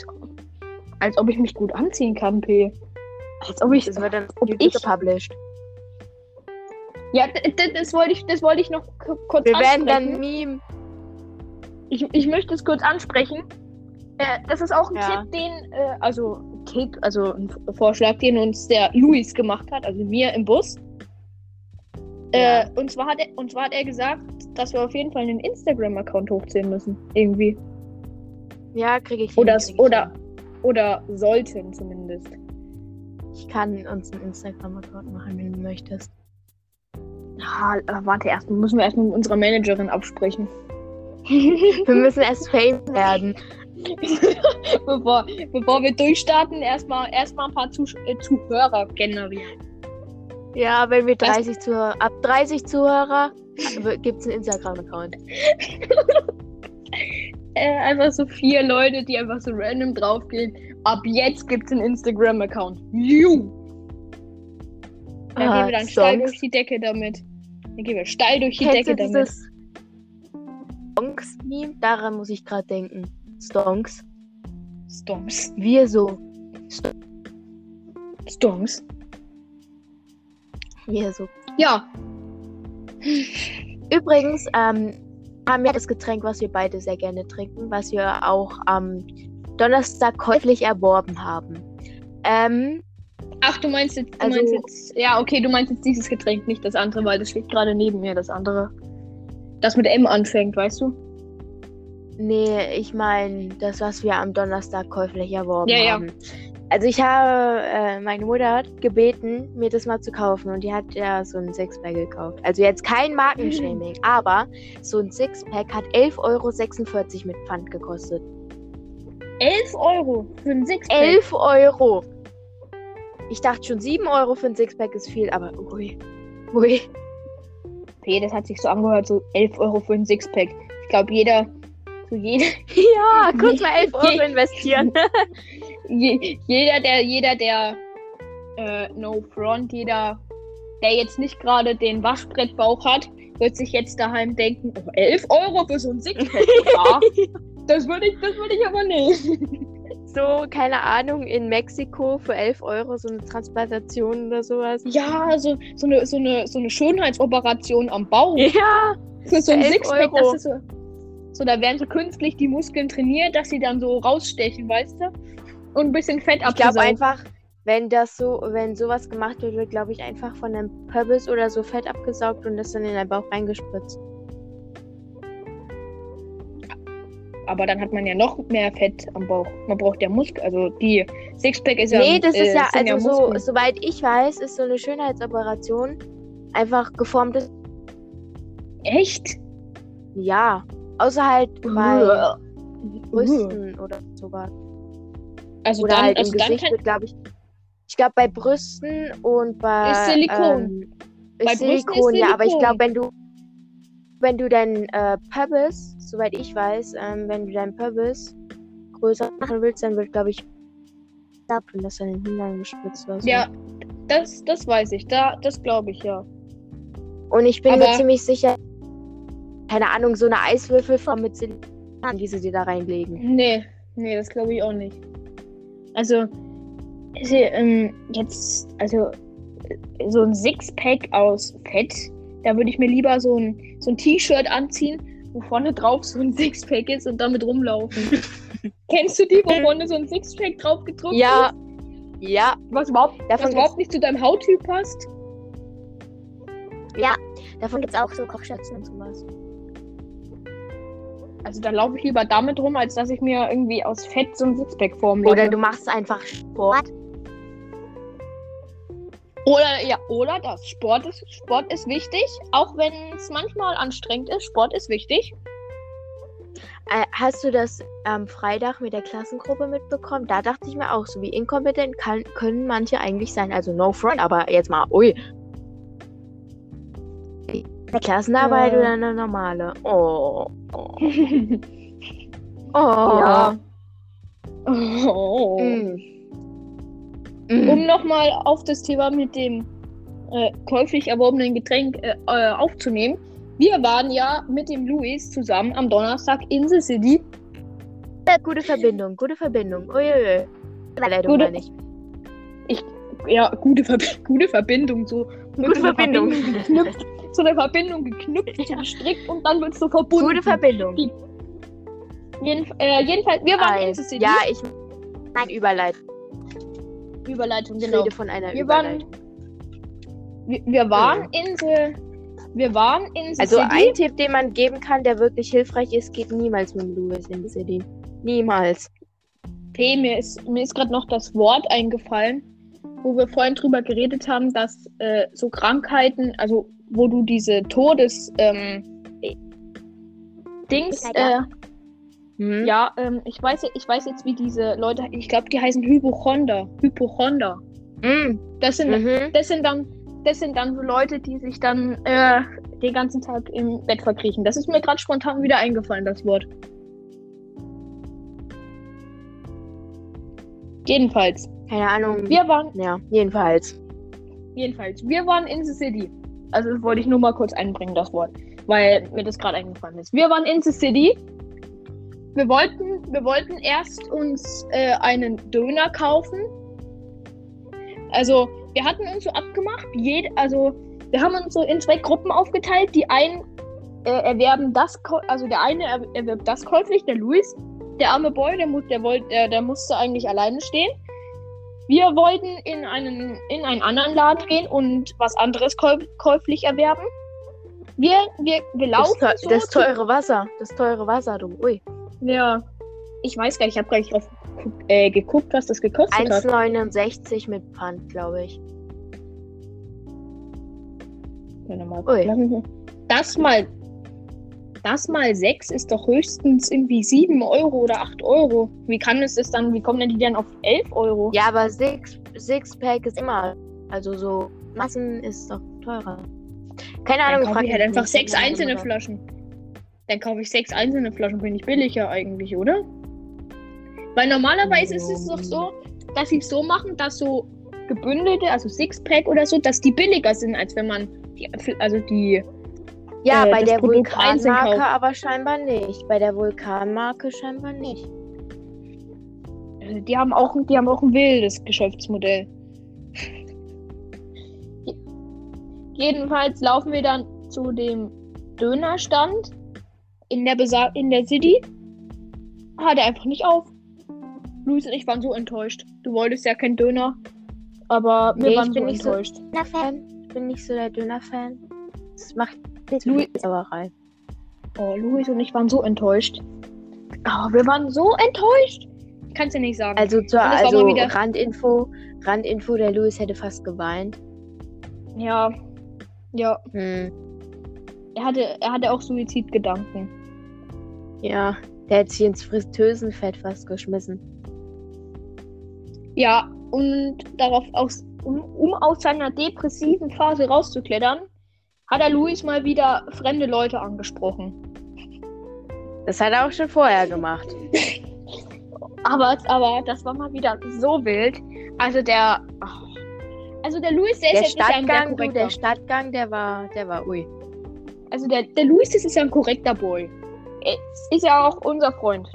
Als ob ich mich gut anziehen kann, P. Als ob ich. Das wird dann Ob ich- gepublished. Ja, das wollte ich, das wollte ich noch kurz Wir werden ansprechen. dann Meme. ich, ich möchte es kurz ansprechen. Äh, das ist auch ein Ja. Tipp, den, äh, also Tipp, also ein Vorschlag, den uns der Luis gemacht hat, also mir im Bus. Ja. Äh, und, zwar hat er, und zwar hat er gesagt, dass wir auf jeden Fall einen Instagram-Account hochziehen müssen. Irgendwie. Ja, kriege ich. Oder, hin, krieg ich oder, hin. oder sollten zumindest. Ich kann uns einen Instagram-Account machen, wenn du möchtest. Ah, äh, warte, erst müssen wir erstmal mit unserer Managerin absprechen. Wir müssen erst Fame werden. bevor, bevor wir durchstarten, erstmal erstmal ein paar Zusch äh, Zuhörer generieren. Ja, wenn wir Das- 30 Zuhörer, ab 30 Zuhörer gibt es einen Instagram-Account. Äh, einfach so vier Leute, die einfach so random draufgehen. Ab jetzt gibt's einen Instagram-Account. Ju! Dann Ah, gehen wir dann steil Songs. durch die Decke damit. Dann gehen wir steil durch die Kennst Decke damit. Stonks-Meme? Daran muss ich gerade denken. Stonks. Stonks. Wir so. Stonks. Wir so. Ja. Übrigens, ähm, haben wir das Getränk, was wir beide sehr gerne trinken, was wir auch am Donnerstag käuflich erworben haben. Ähm, Ach, du meinst jetzt, du Also- meinst jetzt. Ja, okay, du meinst jetzt dieses Getränk, nicht das andere, weil das steht gerade neben mir, das andere. Das mit M anfängt, weißt du? nee, ich meine das, was wir am Donnerstag käuflich erworben Ja, ja. Also ich habe, äh, meine Mutter hat gebeten, mir das mal zu kaufen und die hat ja so ein Sixpack gekauft. Also jetzt kein Markenshaming, aber so ein Sixpack hat 11,46 Euro mit Pfand gekostet. 11 Euro für ein Sixpack. 11 Euro! Ich dachte schon 7 Euro für ein Sixpack ist viel, aber ui. Ui. Okay, das hat sich so angehört, so 11 Euro für ein Sixpack. Ich glaube, jeder, so jeder, Ja, kurz mal 11 Euro investieren. Je, jeder, der, jeder, der, äh, no front, jeder, der jetzt nicht gerade den Waschbrettbauch hat, wird sich jetzt daheim denken, oh, 11 Euro für so ein Sixpack. Ja, das würde ich, das würde ich aber nicht. So, keine Ahnung, in Mexiko für 11 Euro so eine Transplantation oder sowas. Ja, so, so, eine, so, eine, so eine Schönheitsoperation am Bauch. Ja, Für so ein 11 Sixpack, Euro. das ist so. So, da werden so künstlich die Muskeln trainiert, dass sie dann so rausstechen, weißt du? Und ein bisschen Fett ich glaube einfach, wenn das so, wenn sowas gemacht wird, wird, glaube ich, einfach von einem Pöbbis oder so Fett abgesaugt und das dann in deinen Bauch reingespritzt. Aber dann hat man ja noch mehr Fett am Bauch. Man braucht ja Muskel. Also die Sixpack ist ja. nee, das äh, ist ja, also so, Muskeln. soweit ich weiß, ist so eine Schönheitsoperation einfach geformtes. Echt? Ja. Außer halt bei. Brüsten oder sowas. Also Oder dann, halt also im Gesicht kann, wird, glaube ich. Ich glaube bei Brüsten und bei. Ist Silikon. Ähm, Bei ist Brüsten ist Silikon, ja, aber ich Silikon. glaube, wenn du. Wenn du deinen äh, Pubis, soweit ich weiß, ähm, wenn du deinen Pubis größer machen willst, dann wird, glaube ich, ab und das dann in den Hintern gespritzt so. ja, das, das weiß ich. Da, das glaube ich ja. Und ich bin mir Aber- ziemlich sicher, keine Ahnung, so eine Eiswürfelform mit Silikon, die sie dir da reinlegen. Nee, nee, das glaube ich auch nicht. Also, Also, ähm, jetzt, also äh, so ein Sixpack aus Fett, da würde ich mir lieber so ein, so ein T-Shirt anziehen, wo vorne drauf so ein Sixpack ist und damit rumlaufen. Kennst du die, wo vorne so ein Sixpack drauf gedruckt Ja. ist? Ja, Was überhaupt, Davon was überhaupt nicht zu deinem Hauttyp passt? davon gibt es auch so Kochschürzen und sowas. Also da laufe ich lieber damit rum, als dass ich mir irgendwie aus Fett so ein Sixpack formlege. Oder du machst einfach Sport. Oder ja, oder das. Sport ist, Sport ist wichtig, auch wenn es manchmal anstrengend ist. Sport ist wichtig. Äh, hast du das am Freitag mit der Klassengruppe mitbekommen? Da dachte ich mir auch, so wie inkompetent kann, können manche eigentlich sein. Also no front, aber jetzt mal, ui. Eine Klassenarbeit Ja. oder eine normale? Oh. Oh. oh. Ja. Oh. Mm. Um nochmal auf das Thema mit dem äh, käuflich erworbenen Getränk äh, äh, aufzunehmen. Wir waren ja mit dem Luis zusammen am Donnerstag in the City. Gute Verbindung, gute Verbindung. Uiuiui. Überleitung Gute- meine ich. Ja, gute, Ver gute Verbindung. So, Gute einer Verbindung. so eine Verbindung geknüpft, so gestrickt und dann wird es so verbunden. Gute Verbindung. Jeden, äh, jedenfalls, wir waren in the City. Ja, ich. Nein, Überleitung. Überleitung, Ich genau. rede von einer Wir waren, Überleitung. wir, wir waren in the, wir waren in the Also City. ein Tipp, den man geben kann, der wirklich hilfreich ist, geht niemals mit Louis in die City. Niemals. P, mir ist, mir ist gerade noch das Wort eingefallen, wo wir vorhin drüber geredet haben, dass äh, so Krankheiten, also wo du diese Todes ähm, Dings, äh, Ja. Hm? ja, ähm, ich weiß, ich weiß jetzt, wie diese Leute, ich glaube, die heißen Hypochonder. Hypochonder. Mm. Das sind, Mhm. das sind dann, das sind dann so Leute, die sich dann äh, den ganzen Tag im Bett verkriechen. Das ist mir gerade spontan wieder eingefallen, das Wort. Jedenfalls, Keine Ahnung. wir waren, ja, jedenfalls. jedenfalls, wir waren in the City. Also das wollte ich nur mal kurz einbringen, das Wort, weil mir das gerade eingefallen ist. Wir waren in the City. Wir wollten, wir wollten erst uns äh, einen Döner kaufen. Also wir hatten uns so abgemacht, jed also wir haben uns so in zwei Gruppen aufgeteilt. Die einen äh, erwerben das, also der eine er erwirbt das käuflich, der Luis. Der arme Boy, der, mu der, wollt, der, der musste eigentlich alleine stehen. Wir wollten in einen, in einen anderen Laden gehen und was anderes käu käuflich erwerben. Wir, wir, wir Das, laufen so das zu- teure Wasser. Das teure Wasser, du. Ui. Ja. Ich weiß gar nicht, ich habe gar nicht drauf geguckt, äh, geguckt, was das gekostet hat. 1,69 mit Pfand, glaube ich. Warte mal, Ui. Das mal. Das mal 6 ist doch höchstens irgendwie 7 Euro oder 8 Euro. Wie kann es das dann, wie kommen denn die dann auf 11 Euro? Ja, aber Six, Sixpack ist immer. Also so Massen ist doch teurer. Keine dann Ahnung, kaufe frag ich halt einfach. 6 Keine einzelne Ahnung. Flaschen. Dann kaufe ich 6 einzelne Flaschen, finde ich billiger eigentlich, oder? Weil normalerweise ist es doch so, dass sie es so machen, dass so gebündelte, also Sixpack oder so, dass die billiger sind, als wenn man die, also die Ja, äh, bei der Produkt Vulkanmarke aber scheinbar nicht. Bei der Vulkanmarke scheinbar nicht. Also die haben auch, die haben auch ein wildes Geschäftsmodell. Jedenfalls laufen wir dann zu dem Dönerstand in der, Besa in der City. Hat er einfach nicht auf. Luis und ich waren so enttäuscht. Du wolltest ja kein Döner. Aber wir Nee, ich waren so nicht so- enttäuscht. Döner-Fan. Ich bin nicht so der Döner-Fan. Das macht nicht Louis- viel Sauerei. Oh, Luis und ich waren so enttäuscht. Oh, wir waren so enttäuscht. Kannst du nicht sagen. Also zur es also wieder- Randinfo. Randinfo, der Louis hätte fast geweint. ja. Ja. Hm. Er hatte, er hatte auch Suizidgedanken. Ja, der hat sich ins Fritteusenfett fast geschmissen. Ja, und darauf aus, um, um aus seiner depressiven Phase rauszuklettern, hat er Luis mal wieder fremde Leute angesprochen. Das hat er auch schon vorher gemacht. Aber, aber das war mal wieder so wild. Also der. ach. also der Luis, der, Der ist ja, ist ja ein sehr Stadtgang, du, korrekter. der Stadtgang, der war, der war, ui. also der, der Luis, das ist ja ein korrekter Boy. Er ist ja auch unser Freund.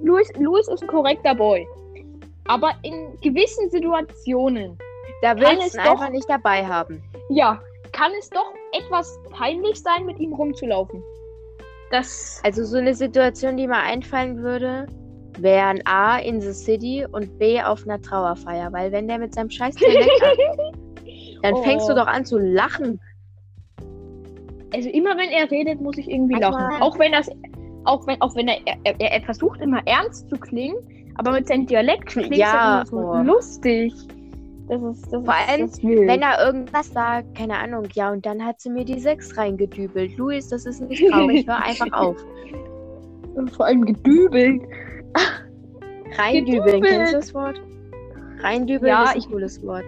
Luis, Luis ist ein korrekter Boy. Aber in gewissen Situationen, Da willst es du ihn einfach doch- nicht dabei haben. ja, kann es doch etwas peinlich sein, mit ihm rumzulaufen. Das. Also so eine Situation, die mir einfallen würde, wären A in the City und B auf einer Trauerfeier. Weil wenn der mit seinem scheiß Dialekt an, dann fängst du Oh. doch an zu lachen. Also immer wenn er redet, muss ich irgendwie Manchmal- lachen. Auch wenn das, auch wenn, auch wenn er, er, er versucht immer ernst zu klingen, aber mit seinem Dialekt klingt Ja, er immer so oh. lustig. Das ist, das Vor ist, allem, das. Wenn er irgendwas sagt, keine Ahnung, ja, und dann hat sie mir die 6 reingedübelt. Luis, das ist nicht traurig, hör einfach auf. vor allem gedübelt. Reindübeln, Gedübelt. kennst du das Wort? Reindübeln Ja, ist ein ich- cooles Wort.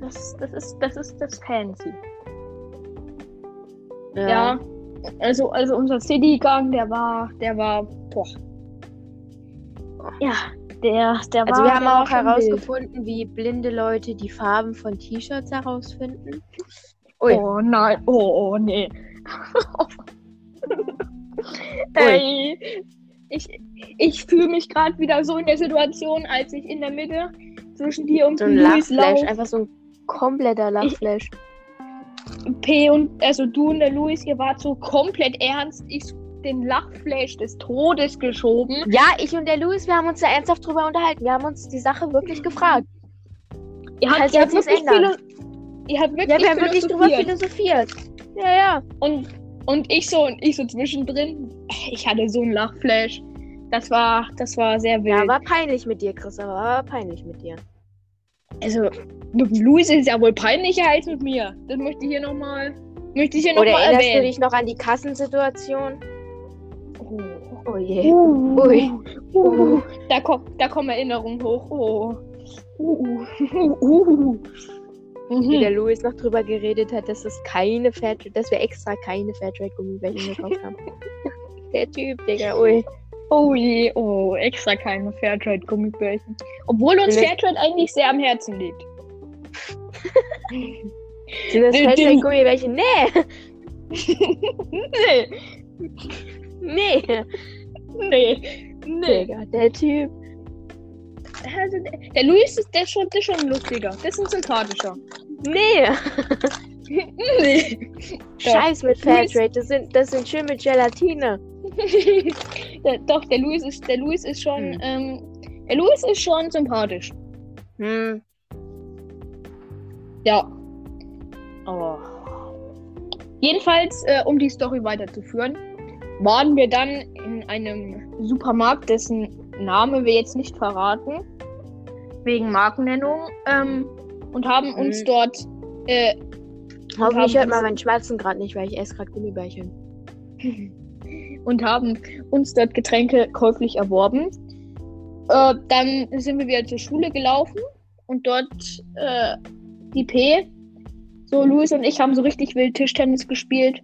Das, das ist, das ist das fancy. Ja. Ja. Also, also unser City-Gang, der war, der war, boah. Ja, der, der Also wir haben auch herausgefunden, wie blinde Leute die Farben von T-Shirts herausfinden. Ui. Oh nein, oh, oh nee. Ey, ich ich fühle mich gerade wieder so in der Situation, als ich in der Mitte zwischen dir und So ein Luis Lachflash, einfach so ein kompletter Lachflash. P und also du und der Luis, ihr wart so komplett ernst. Ich so den Lachflash des Todes geschoben. Ja, ich und der Luis, wir haben uns da ernsthaft drüber unterhalten. Wir haben uns die Sache wirklich gefragt. Ihr habt, Falls ihr habt wirklich philo ihr habt wirklich, Ja, wir haben wirklich drüber philosophiert. Ja, ja. Und, und ich so und ich so zwischendrin. Ich hatte so einen Lachflash. Das war, das war sehr wild. Ja, war peinlich mit dir, Chris, aber war peinlich mit dir. Also, mit Luis ist ja wohl peinlicher als mit mir. Das möchte ich hier nochmal. Möchte ich hier Oder nochmal erinnerst du erwähnen. dich noch an die Kassensituation? Oh. Je. Uh, Ui. uh, da, kommt, da kommen Erinnerungen hoch. Oh. Uh, uh, uh. Wie Mhm. der Luis noch drüber geredet hat, dass es keine Fairtrade, dass wir extra keine Fairtrade-Gummibärchen gekauft haben. Der Typ, Digga, ui. Oh je, oh, extra keine Fairtrade-Gummibärchen. Obwohl uns Fairtrade eigentlich sehr am Herzen liegt. Sind das Fairtrade-Gummibärchen? Nee, nee, nee. nee, nee. Digga, der Typ. Also, der, der Luis ist, der schon, der schon lustiger. Der ist ein sympathischer. Nee. nee. Scheiß mit Fairtrade, das sind, das sind schön mit Gelatine. der, doch, der Luis ist, der Luis ist schon, Hm. ähm, der Luis ist schon sympathisch. Hm. Ja. Oh. Jedenfalls, äh, um die Story weiterzuführen, waren wir dann in einem Supermarkt, dessen Name wir jetzt nicht verraten, wegen Markennennung, ähm, und haben uns Mhm. dort, äh, Hoffentlich hört man uns- meinen Schmerzen gerade nicht, weil ich esse gerade Gummibärchen. und haben uns dort Getränke käuflich erworben. Äh, dann sind wir wieder zur Schule gelaufen und dort äh, die P, so Luis und ich haben so richtig wild Tischtennis gespielt.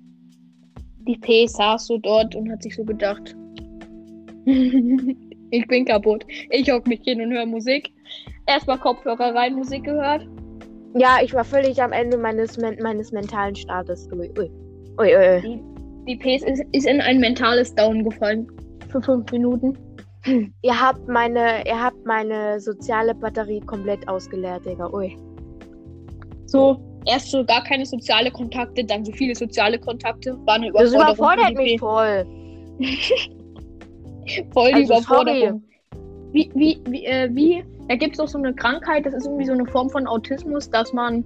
Die P saß so dort und hat sich so gedacht, ich bin kaputt. Ich hock mich hin und höre Musik. Erstmal Kopfhörer rein, Musik gehört. Ja, ich war völlig am Ende meines, meines mentalen Startes. Ui, ui. Ui, ui. Die, die P ist, ist in ein mentales Down gefallen. Für fünf Minuten. Ihr habt meine, ihr habt meine soziale Batterie komplett ausgeleert, Digga. Ui. So, erst so gar keine soziale Kontakte, dann so viele soziale Kontakte. War eine Das überfordert mich voll. Voll die Also, Überforderung. Wie, wie, wie, äh, wie, da gibt es auch so eine Krankheit, das ist irgendwie so eine Form von Autismus, dass man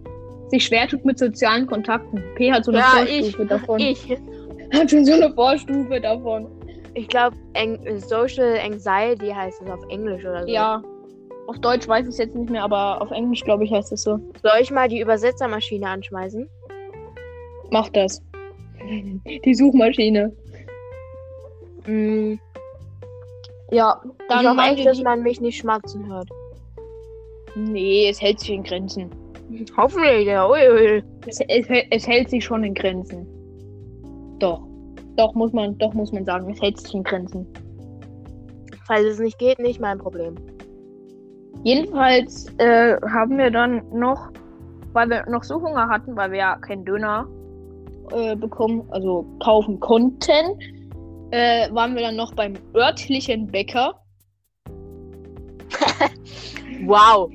sich schwer tut mit sozialen Kontakten. P hat so eine Ja, Vorstufe ich. davon. Ich. Hat schon so eine Vorstufe davon. Ich glaube, Social Anxiety heißt es auf Englisch oder so. Ja. Auf Deutsch weiß ich es jetzt nicht mehr, aber auf Englisch, glaube ich, heißt es so. Soll ich mal die Übersetzermaschine anschmeißen? Mach das. Die Suchmaschine. Mm, Ja, dann ich hoffe echt, dass die- man mich nicht schmatzen hört. Nee, es hält sich in Grenzen. Hoffentlich, ja. Ui, ui. Es, es, es hält sich schon in Grenzen. Doch. Doch muss man, doch muss man sagen, es hält sich in Grenzen. Falls es nicht geht, nicht mein Problem. Jedenfalls äh, haben wir dann noch, weil wir noch so Hunger hatten, weil wir ja keinen Döner äh, bekommen, also kaufen konnten, äh, waren wir dann noch beim örtlichen Bäcker. wow.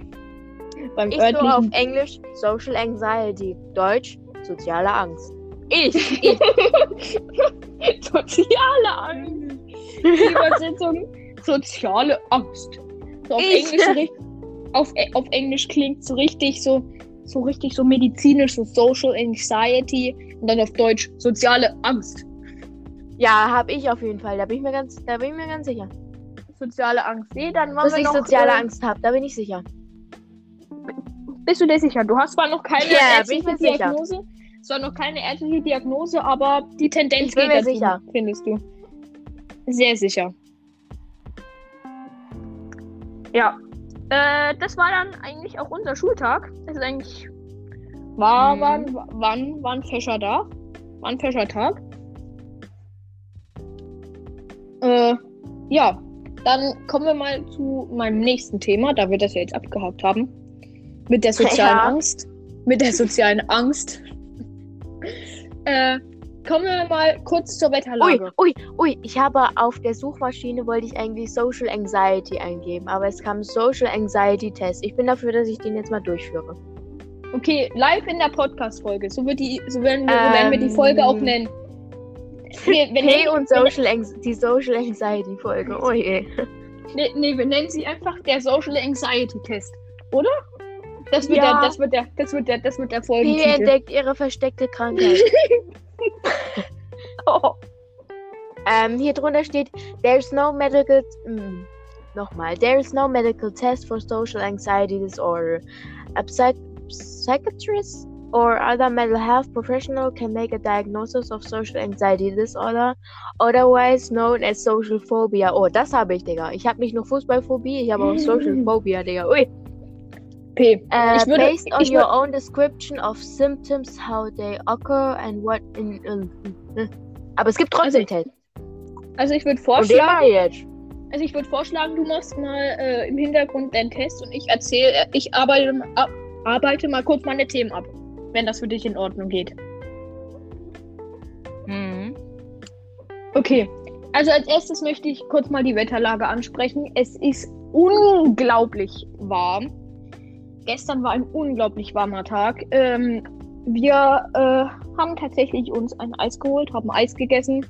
Beim Ich so auf örtlichen. Englisch Social Anxiety. Deutsch soziale Angst. Ich, ich. Soziale Angst. Die Übersetzung soziale Angst. So auf, Ich. Englisch, ri- auf, auf Englisch klingt so richtig so, so richtig so medizinisch, so Social Anxiety und dann auf Deutsch soziale Angst. Ja, habe ich auf jeden Fall. Da bin ich mir ganz, da bin ich mir ganz sicher. Soziale Angst. Nee, dann wollen Dass wir ich soziale äh, Angst habe, da bin ich sicher. Bist du dir sicher? Du hast zwar noch keine Ja, ärztliche mir sicher. Diagnose, zwar noch keine ärztliche Diagnose, aber die Tendenz Ich bin geht mir dazu, sicher. findest du. Sehr sicher. Ja. Äh, das war dann eigentlich auch unser Schultag. Das ist eigentlich. War, Mhm. war, ein- war, ein- war ein fescher Tag. War ein fescher Tag. Äh, ja. Dann kommen wir mal zu meinem nächsten Thema, da wir das ja jetzt abgehakt haben. Mit der sozialen Ja. Angst. Mit der sozialen Angst. äh, kommen wir mal kurz zur Ui, Wetterlage. ui, ui. Ich habe auf der Suchmaschine wollte ich eigentlich Social Anxiety eingeben, aber es kam Social Anxiety Test. Ich bin dafür, dass ich den jetzt mal durchführe. Okay, live in der Podcast-Folge. So, wird die, so, werden wir, so werden wir die Ähm. Folge auch nennen. Wir, wir, Hey nennen, und Social Anx die Social Anxiety Folge. Oh je. nee, nee, wir nennen sie einfach der Social Anxiety Test, oder? Das wird, Ja. der, das wird der, das wird der, das wird der P Folgentitel. entdeckt ihre versteckte Krankheit. Oh. Ähm, hier drunter steht, there's no medical. Mm, nochmal, there is no medical test for social anxiety disorder. A psych psychiatrist or other mental health professional can make a diagnosis of social anxiety disorder, otherwise known as social phobia. Oh, das habe ich, Digga. Ich habe nicht nur Fußballphobie, ich habe auch Social phobia, Digga. Ui. P. Uh, würde- based on your own description of symptoms, how they occur and what in. in aber es gibt trotzdem Also, Tests. Also ich würde vorschlagen, also ich würde vorschlagen, du machst mal äh, im Hintergrund deinen Test und ich erzähle, äh, ich arbeite, ab, arbeite mal kurz meine Themen ab, wenn das für dich in Ordnung geht. Mhm. Okay, also als erstes möchte ich kurz mal die Wetterlage ansprechen. Es ist unglaublich warm. Gestern war ein unglaublich warmer Tag. Ähm, wir äh, haben tatsächlich uns ein Eis geholt, haben Eis gegessen.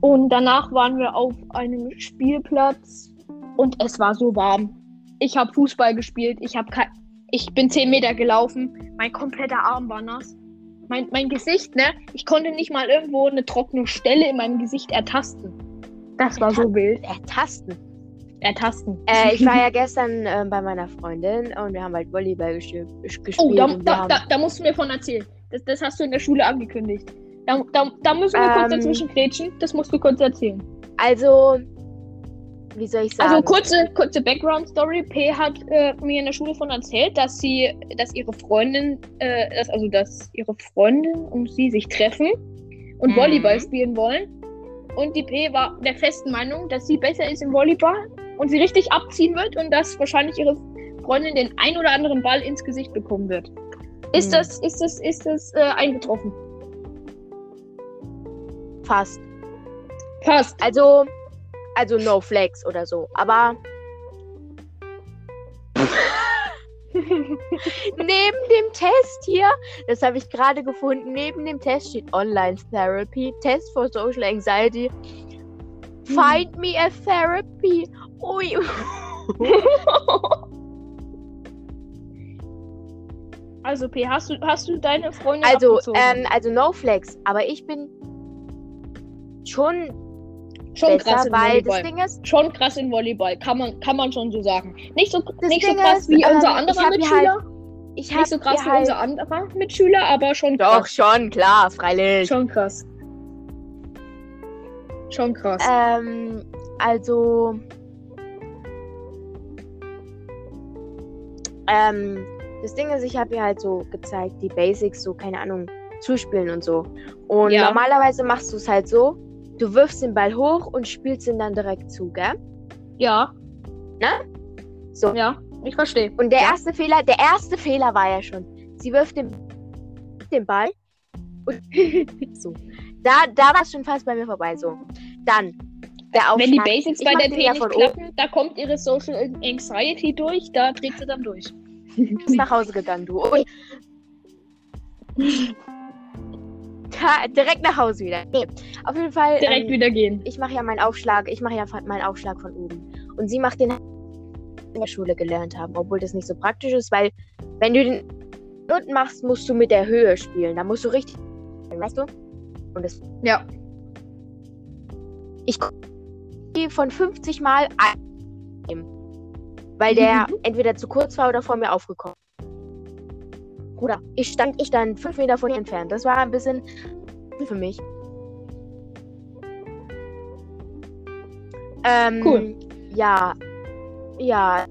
Und danach waren wir auf einem Spielplatz und es war so warm. Ich habe Fußball gespielt, ich, hab ich bin 10 Meter gelaufen, mein kompletter Arm war nass. Mein, mein Gesicht, ne? Ich konnte nicht mal irgendwo eine trockene Stelle in meinem Gesicht ertasten. Das war so wild. Ertasten. Ertasten. Äh, ich war ja gestern ähm, bei meiner Freundin und wir haben halt Volleyball gespielt. Oh, da, da, da, da musst du mir von erzählen. Das, das hast du in der Schule angekündigt. Da, da, da müssen wir kurz Ähm. dazwischen grätschen. Das musst du kurz erzählen. Also, wie soll ich sagen? Also kurze, kurze Background-Story. P hat äh, mir in der Schule von erzählt, dass sie, dass ihre Freundin, äh, dass, also dass ihre Freundin und sie sich treffen und Mhm. Volleyball spielen wollen. Und die P war der festen Meinung, dass sie besser ist im Volleyball und sie richtig abziehen wird und dass wahrscheinlich ihre Freundin den ein oder anderen Ball ins Gesicht bekommen wird. Ist Mhm. das, ist das, ist das äh, eingetroffen? Fast. Fast. Also, also no flex oder so. Aber neben dem Test hier, das habe ich gerade gefunden, neben dem Test steht Online Therapy, Test for Social Anxiety. Find me a therapy. Ui. Also P, hast du, hast du deine Freundin Also, abgezogen? ähm, also no flex. Aber ich bin schon schon besser, krass im weil das Volleyball. Ding ist, schon krass in Volleyball, kann man, kann man schon so sagen. Nicht so, Das nicht so krass ist, wie ähm, unser ich anderer Mitschüler. ich habe nicht so krass wie halt, unser anderer Mitschüler, aber schon Doch, krass. schon, klar, freilich. Schon krass. Schon krass. Ähm, also. Ähm, das Ding ist, ich habe ihr halt so gezeigt, die Basics, so, keine Ahnung, zuspielen und so. Und Ja. normalerweise machst du es halt so, du wirfst den Ball hoch und spielst ihn dann direkt zu, gell? ja. Ne? So. Ja, ich verstehe. Und der Ja. erste Fehler, der erste Fehler war ja schon, sie wirft den, den Ball und so. Da, da war es schon fast bei mir vorbei, so. Dann Wenn die. Basics Ich bei der den P ja nicht von klappen, da kommt ihre Social Anxiety durch, da dreht sie dann durch. bist nach Hause gegangen, du. Ui. Ha, direkt nach Hause wieder. Nee, auf jeden Fall. Direkt ähm, wieder gehen. ich mache ja meinen Aufschlag, ich mache ja meinen Aufschlag von oben. Und sie macht den in der Schule gelernt haben, obwohl das nicht so praktisch ist, weil wenn du den unten machst, musst du mit der Höhe spielen. Da musst du richtig, weißt du? Und das Ja. ich die von 50 Mal ein, weil der entweder zu kurz war oder vor mir aufgekommen. Bruder, ich stand, ich stand fünf Meter von ihr entfernt. Das war ein bisschen für mich. Ähm, Cool. Ja, ja.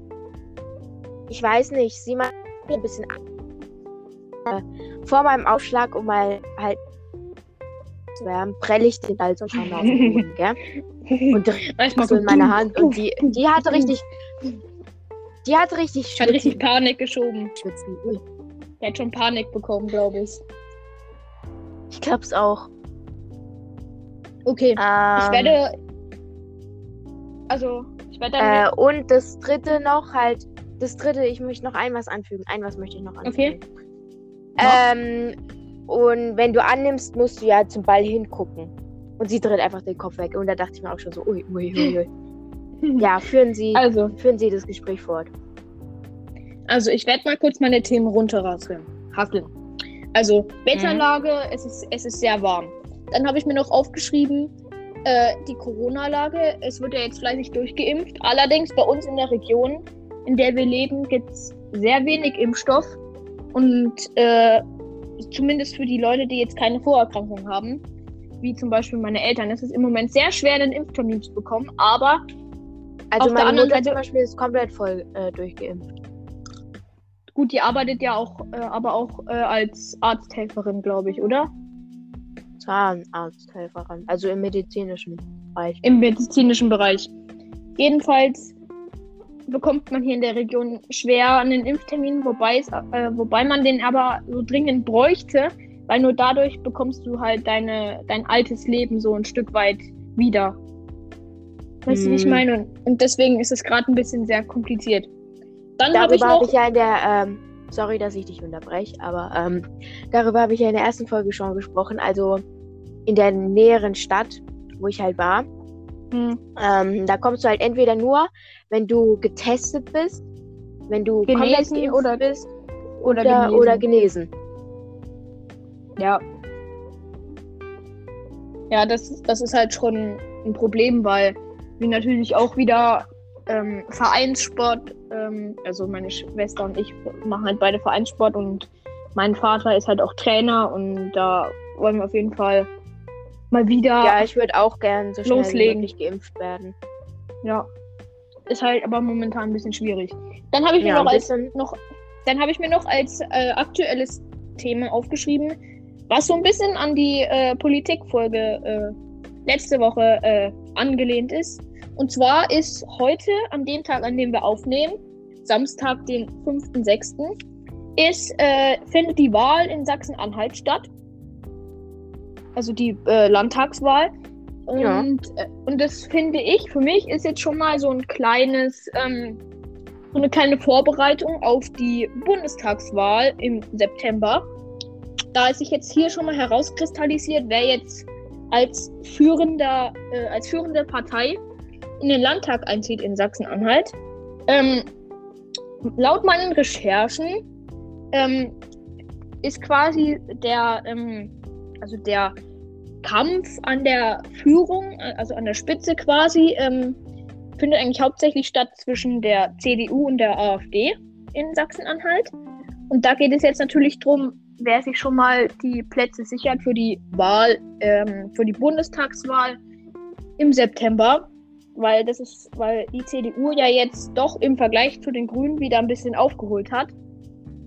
Ich weiß nicht. Sie macht mir ein bisschen äh, vor meinem Aufschlag, um mal halt zu werden, prell ich den Ball so schon auf den Boden, gell? Und direkt so in meine Hand. Und die, die hatte richtig. Die hatte richtig Hat richtig Schwitzen. Panik geschoben. Schwitzen. Der hat schon Panik bekommen, glaube ich. Ich glaub's auch. Okay. Ähm, Ich werde. Also, ich werde dann. Äh, und das dritte noch halt. Das dritte, ich möchte noch ein was anfügen. Ein was möchte ich noch anfügen. Okay. Ähm, und wenn du annimmst, musst du ja zum Ball hingucken. Und sie dreht einfach den Kopf weg. Und da dachte ich mir auch schon so, ui, ui, ui, ui. Ja, führen Sie, Also, führen Sie das Gespräch fort. also ich werde mal kurz meine Themen runterrasseln. Hasseln. Also, Wetterlage, es, ist, es ist sehr warm. Dann habe ich mir noch aufgeschrieben, äh, die Corona-Lage. Es wird ja jetzt fleißig durchgeimpft. Allerdings bei uns in der Region, in der wir leben, gibt es sehr wenig Impfstoff. Und äh, zumindest für die Leute, die jetzt keine Vorerkrankung haben, wie zum Beispiel meine Eltern, ist es im Moment sehr schwer, einen Impftermin zu bekommen. Aber Also Auf der meine anderen Mutter Seite- zum Beispiel ist komplett voll äh, durchgeimpft. Gut, die arbeitet ja auch, äh, aber auch äh, als Arzthelferin, glaube ich, oder? Zahnarzthelferin. Also im medizinischen Bereich. Im medizinischen Bereich. Jedenfalls bekommt man hier in der Region schwer einen Impftermin, wobei, es, äh, wobei man den aber so dringend bräuchte, weil nur dadurch bekommst du halt deine, dein altes Leben so ein Stück weit wieder. Weißt du, wie ich Hm. meine? Und, und deswegen ist es gerade ein bisschen sehr kompliziert. Dann habe ich noch. ich ja in der, ähm, sorry, dass ich dich unterbreche, aber ähm, darüber habe ich ja in der ersten Folge schon gesprochen. Also in der näheren Stadt, wo ich halt war, Hm, ähm, da kommst du halt entweder nur, wenn du getestet bist, wenn du komplett Genesen geimpft oder- bist oder oder, genesen. oder genesen. Ja. Ja, das, das ist halt schon ein Problem, weil wir natürlich auch wieder ähm, Vereinssport, ähm, also meine Schwester und ich machen halt beide Vereinssport und mein Vater ist halt auch Trainer und da wollen wir auf jeden Fall mal wieder. Ja, ich würde auch gern so schnell wie möglich geimpft werden. Ja. Ist halt aber momentan ein bisschen schwierig. Dann habe ich mir Ja, noch als bisschen. noch, dann habe ich mir noch als äh, aktuelles Thema aufgeschrieben, was so ein bisschen an die äh, Politikfolge äh, letzte Woche äh, angelehnt ist. Und zwar ist heute, an dem Tag, an dem wir aufnehmen, Samstag, den 5.6., ist, äh, findet die Wahl in Sachsen-Anhalt statt. Also die äh, Landtagswahl. Und, Ja. äh, und das finde ich, für mich ist jetzt schon mal so ein kleines, ähm, so eine kleine Vorbereitung auf die Bundestagswahl im September. Da es sich jetzt hier schon mal herauskristallisiert, wer jetzt als führender, äh, als führende Partei in den Landtag einzieht in Sachsen-Anhalt. Ähm, laut meinen Recherchen ähm, ist quasi der, ähm, also der Kampf an der Führung, äh, also an der Spitze quasi, ähm, findet eigentlich hauptsächlich statt zwischen der CDU und der AfD in Sachsen-Anhalt. Und da geht es jetzt natürlich darum, wer sich schon mal die Plätze sichert für die Wahl, ähm, für die Bundestagswahl im September. Weil das ist, weil die CDU ja jetzt doch im Vergleich zu den Grünen wieder ein bisschen aufgeholt hat.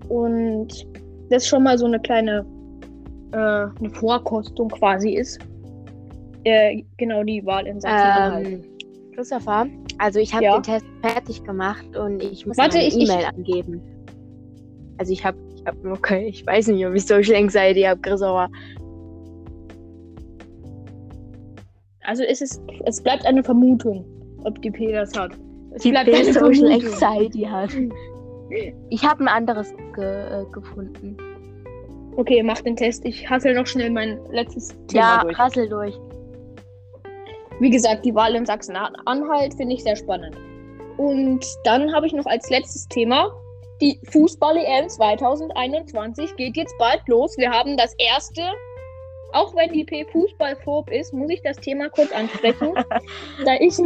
Und das schon mal so eine kleine äh, eine Vorkostung quasi ist. Äh, genau die Wahl in Sachsen-Anhalt. Ähm, Christopher, also ich habe Ja. den Test fertig gemacht und ich muss Warte, eine E-Mail angeben. Also ich habe, ich habe, okay, ich weiß nicht, ob ich Social Anxiety habe, Christopher. Also ist es, es bleibt eine Vermutung, ob die P das hat. Es Die bleibt P eine Social Vermutung. Anxiety hat. Ich habe ein anderes ge äh, gefunden. Okay, mach den Test. Ich hassel noch schnell mein letztes Thema Ja, durch. rassel durch. Wie gesagt, die Wahl in Sachsen-Anhalt finde ich sehr spannend. Und dann habe ich noch als letztes Thema die Fußball-EM 2021 geht jetzt bald los. Wir haben das erste, auch wenn die P Fußballphob ist, muss ich das Thema kurz ansprechen. da, ich,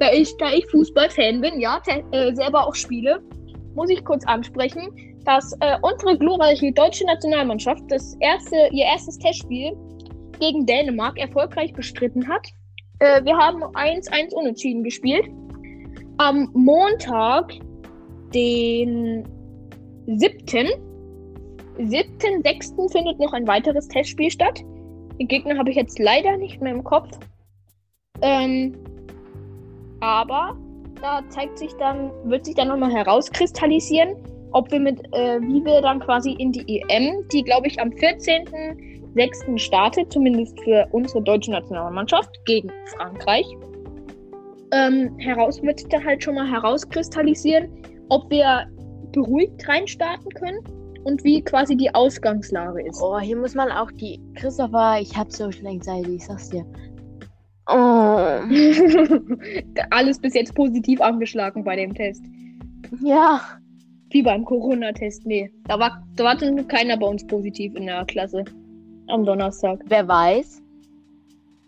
da, ich, da ich Fußballfan bin, ja, äh, selber auch spiele, muss ich kurz ansprechen, dass äh, unsere glorreiche deutsche Nationalmannschaft das erste, ihr erstes Testspiel gegen Dänemark erfolgreich bestritten hat. Äh, wir haben 1-1 unentschieden gespielt. Am Montag, den 7. 7.6. findet noch ein weiteres Testspiel statt. Den Gegner habe ich jetzt leider nicht mehr im Kopf. Ähm, aber da zeigt sich dann, wird sich dann nochmal herauskristallisieren, ob wir mit, äh, wie wir dann quasi in die EM, die glaube ich am 14.06. startet, zumindest für unsere deutsche Nationalmannschaft gegen Frankreich. Ähm, heraus wird dann halt schon mal herauskristallisieren, ob wir beruhigt reinstarten können und wie quasi die Ausgangslage ist. Oh, hier muss man auch die. Christopher, ich hab Social Anxiety, ich sag's dir. Oh. Alles bis jetzt positiv angeschlagen bei dem Test. Ja. Wie beim Corona-Test. Nee, da war, da war Glück keiner bei uns positiv in der Klasse. Am Donnerstag. Wer weiß?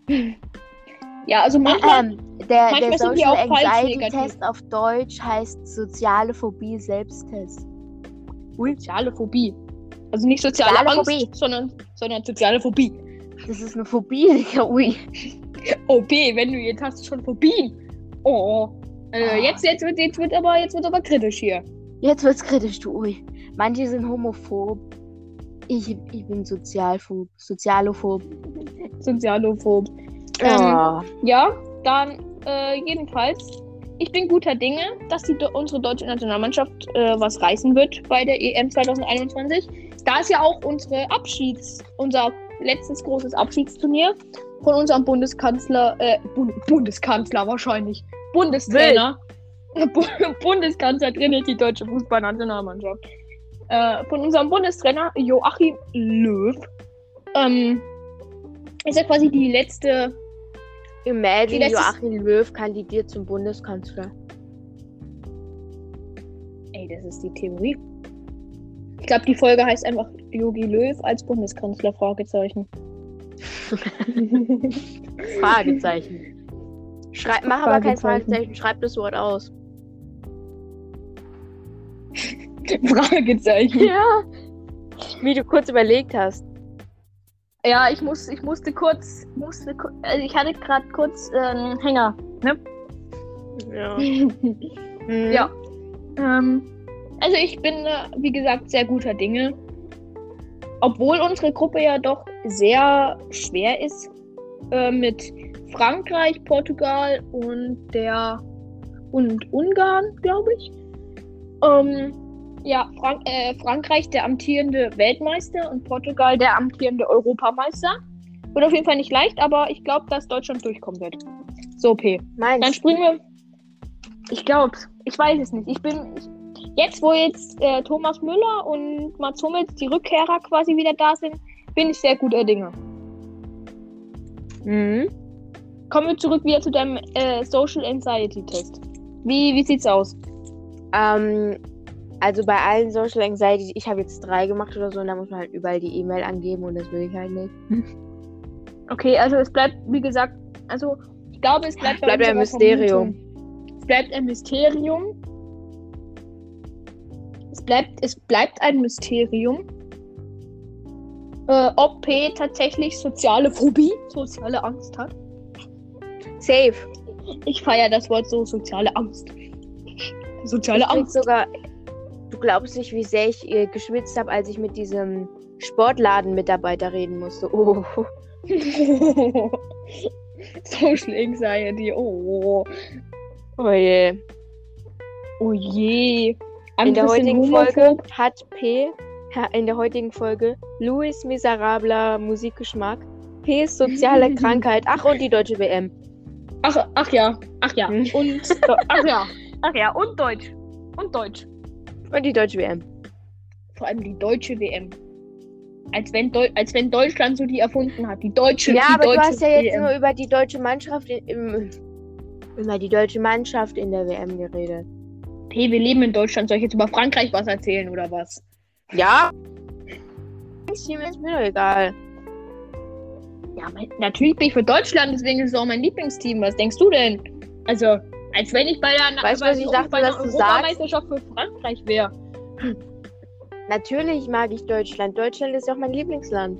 Ja, also manchmal. Ähm, der manchmal der Social Anxiety. Test auf Deutsch heißt soziale Phobie Selbsttest. soziale Phobie. Also nicht soziale, Soziale Angst, Phobie. Sondern, sondern soziale Phobie. Das ist eine Phobie, Digga. Ui. B, wenn du jetzt hast schon Phobien. Oh. Äh, Ah. jetzt, jetzt, wird, jetzt wird aber jetzt wird aber kritisch hier. Jetzt wird's kritisch, du Ui. Manche sind homophob. Ich, ich bin sozialphob. Sozialophob. Sozialophob. Ähm, Oh. Ja, dann äh, jedenfalls. Ich bin guter Dinge, dass die, unsere deutsche Nationalmannschaft äh, was reißen wird bei der EM 2021. Da ist ja auch unsere Abschieds, unser letztes großes Abschiedsturnier von unserem Bundeskanzler, äh, Bund Bundeskanzler wahrscheinlich, Bundestrainer, Bu Bundeskanzler trainiert die deutsche Fußballnationalmannschaft. Äh, von unserem Bundestrainer Joachim Löw. Ähm, ist ja quasi die letzte Imagine letzte- Joachim Löw kandidiert zum Bundeskanzler. Ey, das ist die Theorie. Ich glaube, die Folge heißt einfach Yogi Löw als Bundeskanzler, Fragezeichen. Fragezeichen. Schreib, mach aber kein Fragezeichen. Fragezeichen, schreib das Wort aus. Fragezeichen. Ja. Wie du kurz überlegt hast. Ja, ich muss, ich musste kurz, musste, also ich hatte gerade kurz einen Hänger. Ja. ja. Ähm, also ich bin, wie gesagt, sehr guter Dinge. Obwohl unsere Gruppe ja doch sehr schwer ist äh, mit Frankreich, Portugal und der und Ungarn, glaube ich. Ähm, ja, Frank äh, Frankreich der amtierende Weltmeister und Portugal der amtierende Europameister. Wird auf jeden Fall nicht leicht, aber ich glaube, dass Deutschland durchkommen wird. So, P. Dann Meinst springen wir. Ich glaub's. Ich weiß es nicht. Ich bin. Ich, jetzt, wo jetzt äh, Thomas Müller und Mats Hummels, die Rückkehrer quasi wieder da sind, bin ich sehr guter Dinge. Mhm. Kommen wir zurück wieder zu deinem äh, Social Anxiety Test. Wie, wie sieht's aus? Ähm, also bei allen Social Anxiety, ich habe jetzt drei gemacht oder so, und da muss man halt überall die E-Mail angeben und das will ich halt nicht. Okay, also es bleibt, wie gesagt, also ich glaube, es bleibt, Bleibt ein Mysterium. Vermutung. Es bleibt ein Mysterium. Es bleibt, es bleibt ein Mysterium. Äh, ob P tatsächlich soziale Phobie, soziale Angst hat. Safe. Ich feiere das Wort so, soziale Angst. Soziale Ich Angst. sogar, du glaubst nicht, wie sehr ich äh, geschwitzt habe, als ich mit diesem Sportladen-Mitarbeiter reden musste. Oh. Social Anxiety, oh. Oh je. Oh je. In der heutigen. Folge hat P, in der heutigen Folge, Louis miserabler Musikgeschmack P's soziale Krankheit. Ach, und die deutsche WM. Ach, ach ja, ach ja. Hm. Und ach ja, ach ja, und Deutsch. Und Deutsch. Und die deutsche WM. Vor allem die deutsche WM. Als wenn, Deu als wenn Deutschland so die erfunden hat. Die deutsche Ja, die aber du deutsche hast ja jetzt WM. nur über die deutsche Mannschaft in, im, über die deutsche Mannschaft in der WM geredet. Hey, wir leben in Deutschland. Soll ich jetzt über Frankreich was erzählen oder was? Ja. Team ist mir doch egal. Ja, natürlich bin ich für Deutschland, deswegen ist es auch mein Lieblingsteam. Was denkst du denn? Also, als wenn ich bei der, Weißt was ich der- dachte, bei der Europameisterschaft für Frankreich wäre. Natürlich mag ich Deutschland. Deutschland ist ja auch mein Lieblingsland.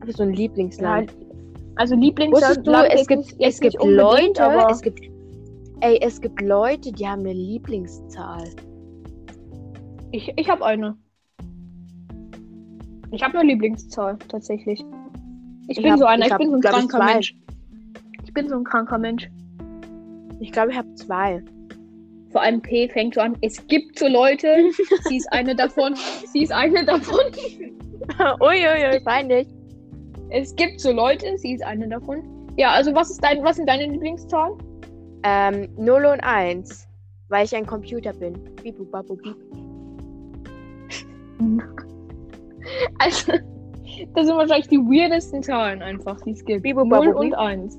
Aber so ein Lieblingsland. Also Lieblingsland. Wusstest du, es gibt, es gibt Leute, aber es gibt, ey, es gibt Leute, die haben eine Lieblingszahl. ich, ich habe eine. Ich habe eine Lieblingszahl, tatsächlich. Ich, Ich bin hab- so einer, ich ich, hab, bin so ein kranker. Mensch. Ich bin so ein kranker Mensch. Ich glaube, ich habe zwei. Vor allem P fängt so an. Es gibt so Leute, sie ist eine davon, sie ist eine davon. Uiuiui, peinlich. Es gibt so Leute, sie ist eine davon. Ja, also was ist dein, was sind deine Lieblingszahlen? Ähm, 0 und 1, weil ich ein Computer bin. Bibu, babu, bip. Also, das sind wahrscheinlich die weirdesten Zahlen einfach, die es gibt. Bibu, 0 babu, und bip. 1.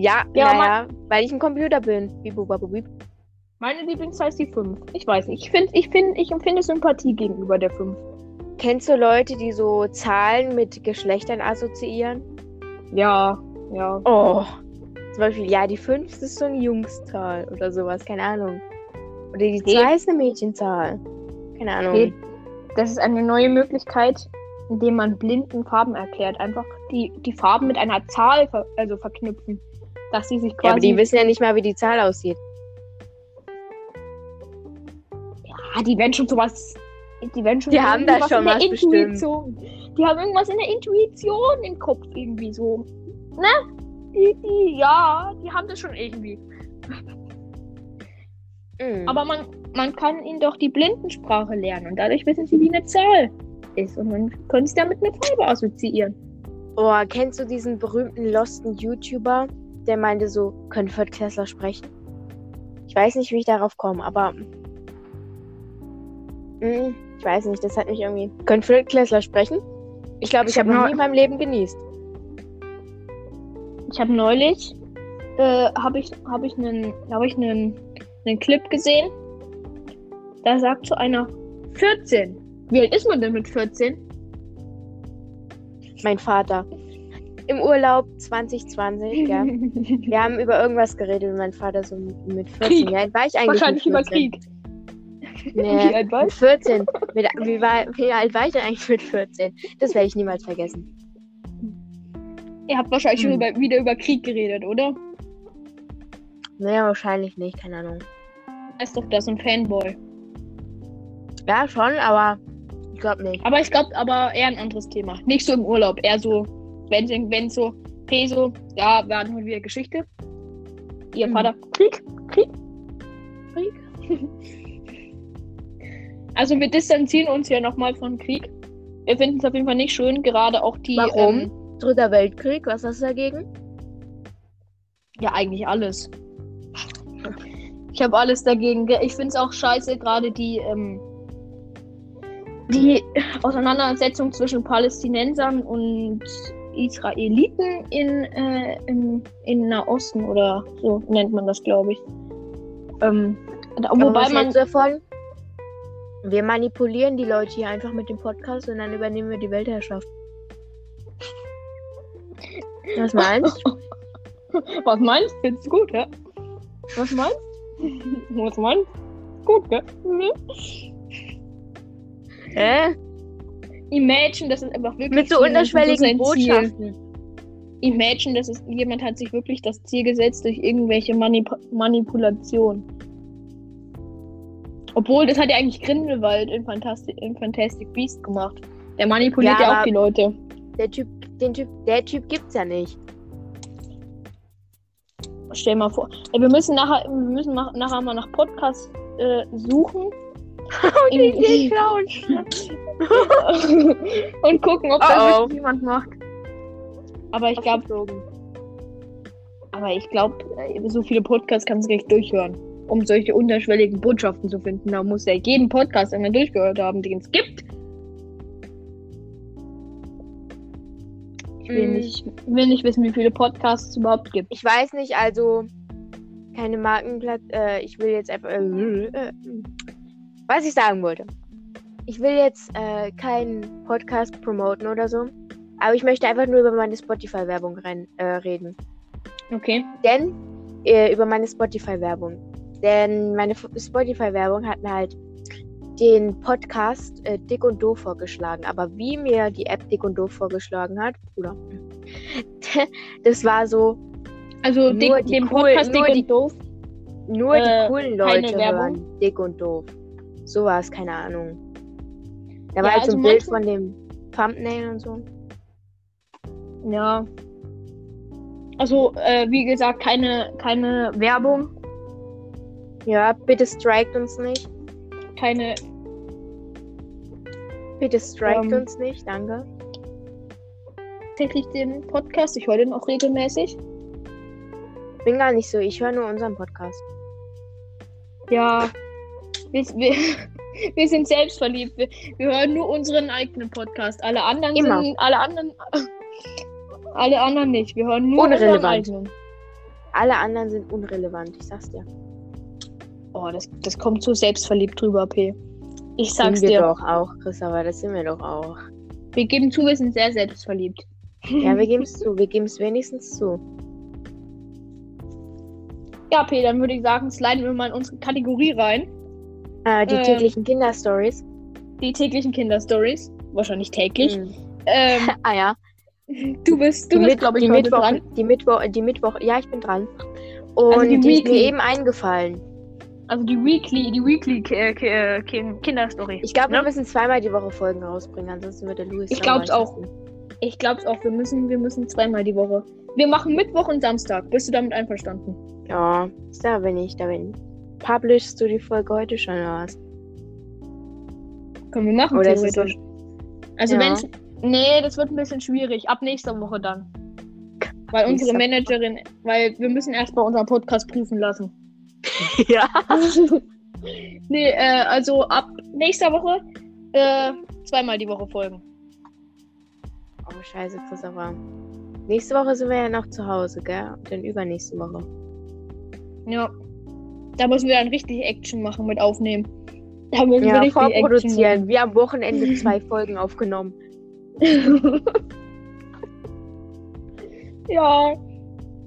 Ja, Ja, naja, weil ich ein Computer bin. Bibu, babu, bip. Meine Lieblingszahl ist die 5. Ich weiß nicht. Ich, find, ich, find, ich empfinde Sympathie gegenüber der 5. Kennst du Leute, die so Zahlen mit Geschlechtern assoziieren? Ja, ja. Oh. Zum Beispiel, ja, die 5 ist so eine Jungszahl oder sowas, keine Ahnung. Oder die Nee. 2 ist eine Mädchenzahl. Keine Ahnung. Nee. Das ist eine neue Möglichkeit, indem man blinden Farben erklärt. Einfach die, die Farben mit einer Zahl ver also verknüpfen. Dass sie sich quasi. Ja, aber die wissen ja nicht mal, wie die Zahl aussieht. Ah, die werden schon sowas. Die werden schon Die haben da schon in der was bestimmt. Intuition. Die haben irgendwas in der Intuition im Kopf irgendwie so. Ne? Die, die, ja, die haben das schon irgendwie. Mhm. Aber man, man kann ihnen doch die Blindensprache lernen und dadurch wissen sie, wie eine Zahl ist. Und dann können sie damit eine Farbe assoziieren. Oh, kennst du diesen berühmten losten YouTuber, der meinte so, können Viertklässler sprechen? Ich weiß nicht, wie ich darauf komme, aber. Mm, ich weiß nicht, das hat mich irgendwie. Können Viertklässler sprechen? Ich glaube, ich, Ich hab habe noch nie in meinem Leben genießt. Ich habe neulich äh, habe ich habe ich einen habe ich einen einen Clip gesehen. Da sagt so einer 14. Wie alt ist man denn mit 14? Mein Vater. Im Urlaub 2020, ja. Wir haben über irgendwas geredet und mein Vater so mit 14. Krieg. Wie alt war ich eigentlich? Wahrscheinlich mit über 14? Krieg. Nee, Wie alt war mit 14. Mit, wie, war, wie alt war ich denn eigentlich mit 14? Das werde ich niemals vergessen. Ihr habt wahrscheinlich schon Hm. über, wieder über Krieg geredet, oder? Naja, wahrscheinlich nicht, keine Ahnung. Ist doch das ein Fanboy. Ja, schon, aber ich glaube nicht. Aber ich glaube, aber eher ein anderes Thema. Nicht so im Urlaub, eher so, wenn wenn so, okay, so, ja, wir hatten heute wieder Geschichte. Ihr Mhm. Vater, Krieg, Krieg. Krieg. Also wir distanzieren uns ja nochmal von Krieg. Wir finden es auf jeden Fall nicht schön, gerade auch die. Warum? Ähm, Dritter Weltkrieg, was hast du dagegen? ja, eigentlich alles. Ich habe alles dagegen. ge- Ich finde es auch scheiße, gerade die, ähm, die Auseinandersetzung zwischen Palästinensern und Israeliten in, äh, im, in Nahosten oder so nennt man das, glaube ich. Ähm, wobei man. davon? Wir manipulieren die Leute hier einfach mit dem Podcast und dann übernehmen wir die Weltherrschaft. Was meinst du? Was meinst du? Findest du gut, ja? Was meinst du? Was meinst du? Gut, gell? Hä? Imagine, das ist einfach wirklich. Mit so jemand- unterschwelligen. Botschaften. Imagine, das ist, jemand hat sich wirklich das Ziel gesetzt durch irgendwelche Manip Manipulation. Obwohl, das hat ja eigentlich Grindelwald in Fantastic, in Fantastic Beast gemacht. Der manipuliert Ja, ja, auch die Leute. Der Typ, den Typ, der Typ gibt's ja nicht. Stell mal vor. Ey, wir müssen nachher, wir müssen nachher mal nach Podcast äh, suchen. Die Idee klauen. und gucken, ob Oh, das oh. jemand macht. Aber ich glaube, aber ich glaube, so viele Podcasts kannst du nicht durchhören, um solche unterschwelligen Botschaften zu finden. Da muss ja jeden Podcast einmal durchgehört haben, den es gibt. Ich will, Mm. nicht, will nicht wissen, wie viele Podcasts es überhaupt gibt. Ich weiß nicht, also keine Markenplatz. Äh, ich will jetzt einfach. Äh, äh, was ich sagen wollte. Ich will jetzt äh, keinen Podcast promoten oder so. Aber ich möchte einfach nur über meine Spotify-Werbung äh, reden. Okay. Denn äh, über meine Spotify-Werbung. Denn meine Spotify-Werbung hat mir halt den Podcast äh, Dick und Doof vorgeschlagen. Aber wie mir die App Dick und Doof vorgeschlagen hat, Bruder, das war so, Also Nur dick, die den cool- Podcast nur Dick die- und Doof. nur Äh, die coolen Leute Werbung? hören Dick und Doof. So war es, keine Ahnung. Da Ja, war halt so also ein Bild manchmal- von dem Thumbnail und so. Ja. Also, äh, wie gesagt, keine, keine Werbung, Ja, bitte strikt uns nicht. keine. Bitte strikt Ähm. uns nicht, danke. Tatsächlich den Podcast. Ich höre den auch regelmäßig. Bin gar nicht so, ich höre nur unseren Podcast. Ja. Wir, wir, wir sind selbstverliebt. Wir, wir hören nur unseren eigenen Podcast. Alle anderen Immer. sind. Alle anderen. Alle anderen nicht. Wir hören nur unseren Unrelevant. eigenen. Alle anderen sind unrelevant, ich sag's dir. Oh, das, das kommt so selbstverliebt drüber, P. Ich sag's sind wir dir. doch auch, Christopher, das sind wir doch auch. Wir geben zu, wir sind sehr selbstverliebt. Ja, wir geben's zu, wir geben's wenigstens zu. Ja, P, dann würde ich sagen, sliden wir mal in unsere Kategorie rein. Äh, die Ähm. täglichen Kinderstories. Die täglichen Kinderstories. Wahrscheinlich täglich. Hm. Ähm, Ah ja. du bist, du die bist, glaube ich, die Mittwoch, dran. Die Mittwoch, die Mittwoch, ja, ich bin dran. Und Also die die, ist mir eben eingefallen. Also die Weekly, die Weekly äh, Kin- Kinderstory. Ich glaube, wir Ne? müssen zweimal die Woche Folgen rausbringen, ansonsten wird der Louis. Ich sauer, glaub's auch. Ich glaub's auch, wir müssen, wir müssen zweimal die Woche. Wir machen Mittwoch und Samstag. Bist du damit einverstanden? Ja, da bin ich, da bin ich. Publishst du die Folge heute schon oder was? Können wir machen, Oder theoretisch. Also Ja. wenn's. Nee, das wird ein bisschen schwierig. Ab nächster Woche dann. Weil unsere Managerin, weil wir müssen erst mal unseren Podcast prüfen lassen. ja. nee, äh, also ab nächster Woche äh, zweimal die Woche folgen. Oh, scheiße, Christopher. Nächste Woche sind wir ja noch zu Hause, gell? Und dann übernächste Woche. Ja. Da müssen wir dann richtig Action machen mit aufnehmen. Da müssen wir Ja, richtig vorproduzieren. Wir am Wochenende zwei Folgen aufgenommen. Action ja.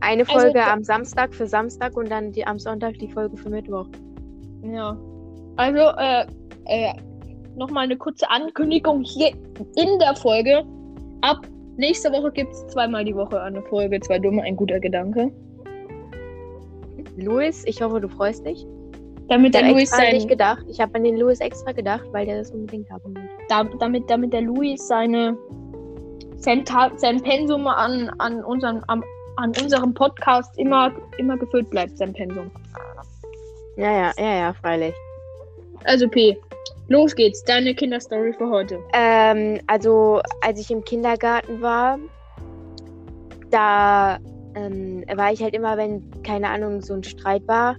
Eine Also, Folge da- am Samstag für Samstag und dann die, am Sonntag die Folge für Mittwoch. Ja. Also, äh, äh, nochmal eine kurze Ankündigung hier in der Folge. Ab nächster Woche gibt es zweimal die Woche eine Folge. Zwei Dumme, ein guter Gedanke. Louis, ich hoffe, du freust dich. Damit Ich der an dich sein, gedacht. Ich habe an den Louis extra gedacht, weil der das unbedingt haben will. da, damit, damit der Luis seine sein, sein Pensum an, an, unseren, am, an unserem Podcast immer, immer gefüllt bleibt, sein Pensum. Ja, ja, ja, ja, freilich. Also P, los geht's, deine Kinderstory für heute. Ähm, also, als ich im Kindergarten war, da ähm, war ich halt immer, wenn, keine Ahnung, so ein Streit war,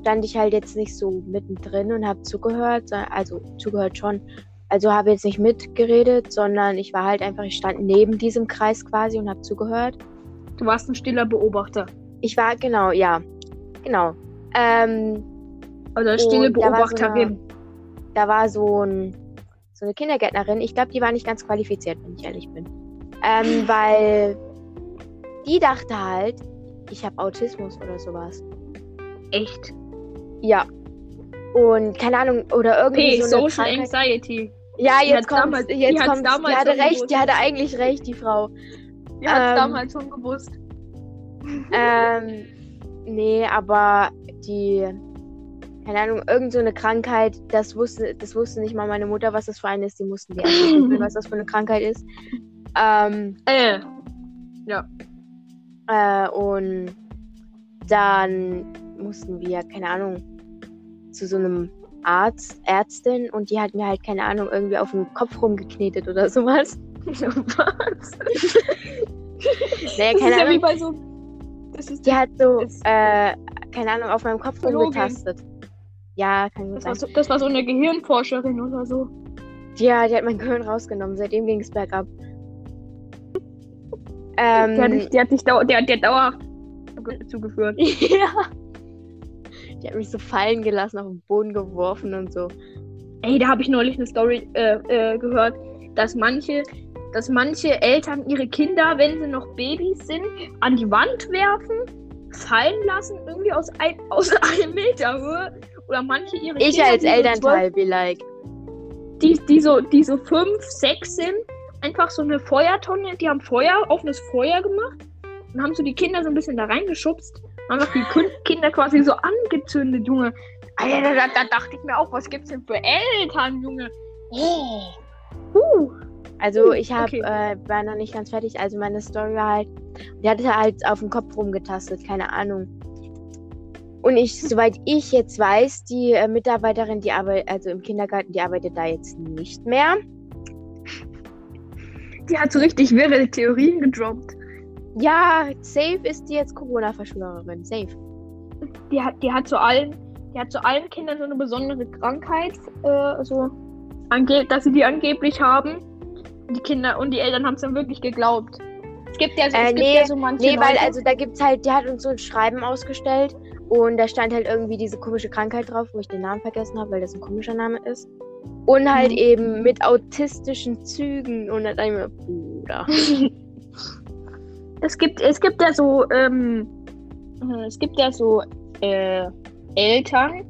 stand ich halt jetzt nicht so mittendrin und habe zugehört, so- also zugehört schon. Also habe jetzt nicht mitgeredet, sondern ich war halt einfach, ich stand neben diesem Kreis quasi und habe zugehört. Du warst ein stiller Beobachter. Ich war, genau, ja, genau. Ähm, Oder stille Und da war so Beobachterin. da war so, ein, so eine Kindergärtnerin. Ich glaube, die war nicht ganz qualifiziert, wenn ich ehrlich bin. Ähm, weil die dachte halt, ich habe Autismus oder sowas. Echt? Ja. Und keine Ahnung, oder irgendwie P, so eine Social Krankheit. Anxiety. Ja, Die jetzt kommt, damals- die jetzt hat's kommt, damals die hatte recht, gewusst. die hatte eigentlich recht, die Frau. Die Ähm, damals schon gewusst. ähm, nee, aber die, keine Ahnung, irgend so eine Krankheit, das wusste, das wusste nicht mal meine Mutter, was das für eine ist. Die mussten die erst was das für eine Krankheit ist. Ähm, Äh. Äh, und dann mussten wir, keine Ahnung, zu so einem Arzt, Ärztin und die hat mir halt, keine Ahnung, irgendwie auf den Kopf rumgeknetet oder sowas. Was? Naja, Das keine ist ja wie Ahnung. bei so. Das ist, Die hat so, Das- äh, keine Ahnung, auf meinem Kopf rumgetastet. Ja, kann gut das, war sein. so, das war so eine Gehirnforscherin oder so. Ja, die hat mein Gehirn rausgenommen. Seitdem ging es bergab. Die hat Ähm, dich, die hat dich dau der, der dauerhaft zuge- zugeführt. ja. Die hat mich so fallen gelassen, auf den Boden geworfen und so. Ey, da habe ich neulich eine Story äh, äh, gehört, dass manche, dass manche Eltern ihre Kinder, wenn sie noch Babys sind, an die Wand werfen, fallen lassen, irgendwie aus, ein, aus einem Meter Höhe. Oder manche ihre Ich Kinder, als die so Elternteil, be like. die, die, so, die so fünf, sechs sind, einfach so eine Feuertonne, die haben Feuer, offenes Feuer gemacht und haben so die Kinder so ein bisschen da reingeschubst. Haben die Kinder quasi so angezündet, Junge. Alter, da, da dachte ich mir auch, was gibt's denn für Eltern, Junge? Oh. Uh. Also ich hab, okay. äh, war noch nicht ganz fertig. Also meine Story war halt, die hatte halt auf dem Kopf rumgetastet, keine Ahnung. Und ich, soweit ich jetzt weiß, die äh, Mitarbeiterin, die arbeitet, also im Kindergarten, die arbeitet da jetzt nicht mehr. Die hat so richtig wirre Theorien gedroppt. Ja, safe ist die jetzt Corona-Verschwörerin. Safe. Die hat, die hat zu allen, die hat zu allen Kindern so eine besondere Krankheit, äh, so ange dass sie die angeblich haben. Die Kinder und die Eltern haben es dann wirklich geglaubt. Es gibt ja, so- Äh, es gibt nee, ja so manche Nee, weil Leute, also da gibt's halt, die hat uns so ein Schreiben ausgestellt und da stand halt irgendwie diese komische Krankheit drauf, wo ich den Namen vergessen habe, weil das ein komischer Name ist. Und halt Mhm. eben mit autistischen Zügen und dann ich mir, Bruder. es gibt, es gibt ja so, ähm, äh, es gibt ja so äh, Eltern,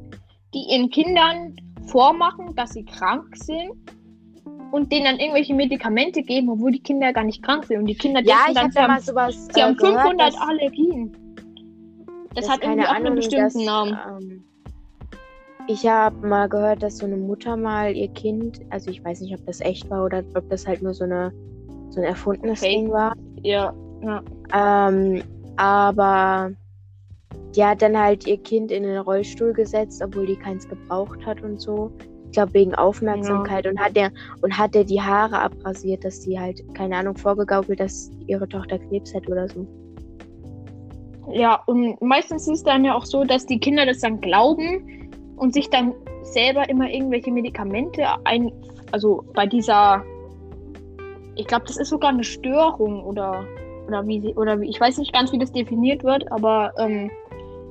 die ihren Kindern vormachen, dass sie krank sind und denen dann irgendwelche Medikamente geben, obwohl die Kinder gar nicht krank sind. Und die Kinder Ja, denken ich dann, habe sie da haben mal sowas Sie äh, haben gehört, 500 dass- Allergien. Das, dass, hat irgendwie auch einen bestimmten dass, Namen. Ähm, ich habe mal gehört, dass so eine Mutter mal ihr Kind, also ich weiß nicht, ob das echt war oder ob das halt nur so eine so ein erfundenes Fake. Ding war. Ja, ja. Ähm, aber die hat dann halt ihr Kind in den Rollstuhl gesetzt, obwohl die keins gebraucht hat und so. Ich glaube wegen Aufmerksamkeit und hat der und hat der die Haare abrasiert, dass die halt keine Ahnung vorgegaukelt, dass ihre Tochter Krebs hat oder so. Ja, und meistens ist es dann ja auch so, dass die Kinder das dann glauben und sich dann selber immer irgendwelche Medikamente ein. Also bei dieser. Ich glaube, das ist sogar eine Störung oder. Oder wie sie. Oder wie. Ich weiß nicht ganz, wie das definiert wird, aber. Ähm,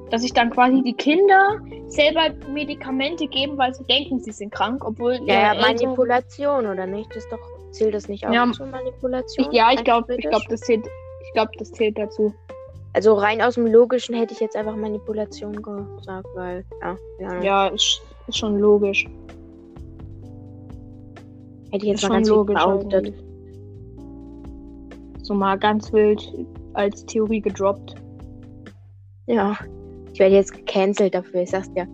dass sich dann quasi die Kinder selber Medikamente geben, weil sie denken, sie sind krank, obwohl. Ja, ja Manipulation oder nicht? Das doch zählt das nicht auch Ja, zur Manipulation? Ich, ja, ich glaube, ich glaube, das zählt. Ich glaube, das zählt dazu. Also rein aus dem Logischen hätte ich jetzt einfach Manipulation gesagt, weil ja, ja, Ja, ist, ist schon logisch. hätte ich jetzt ist mal ganz logisch. behauptet. eigentlich. So mal ganz wild als Theorie gedroppt. Ja, ich werde jetzt gecancelt dafür, ich sag's dir.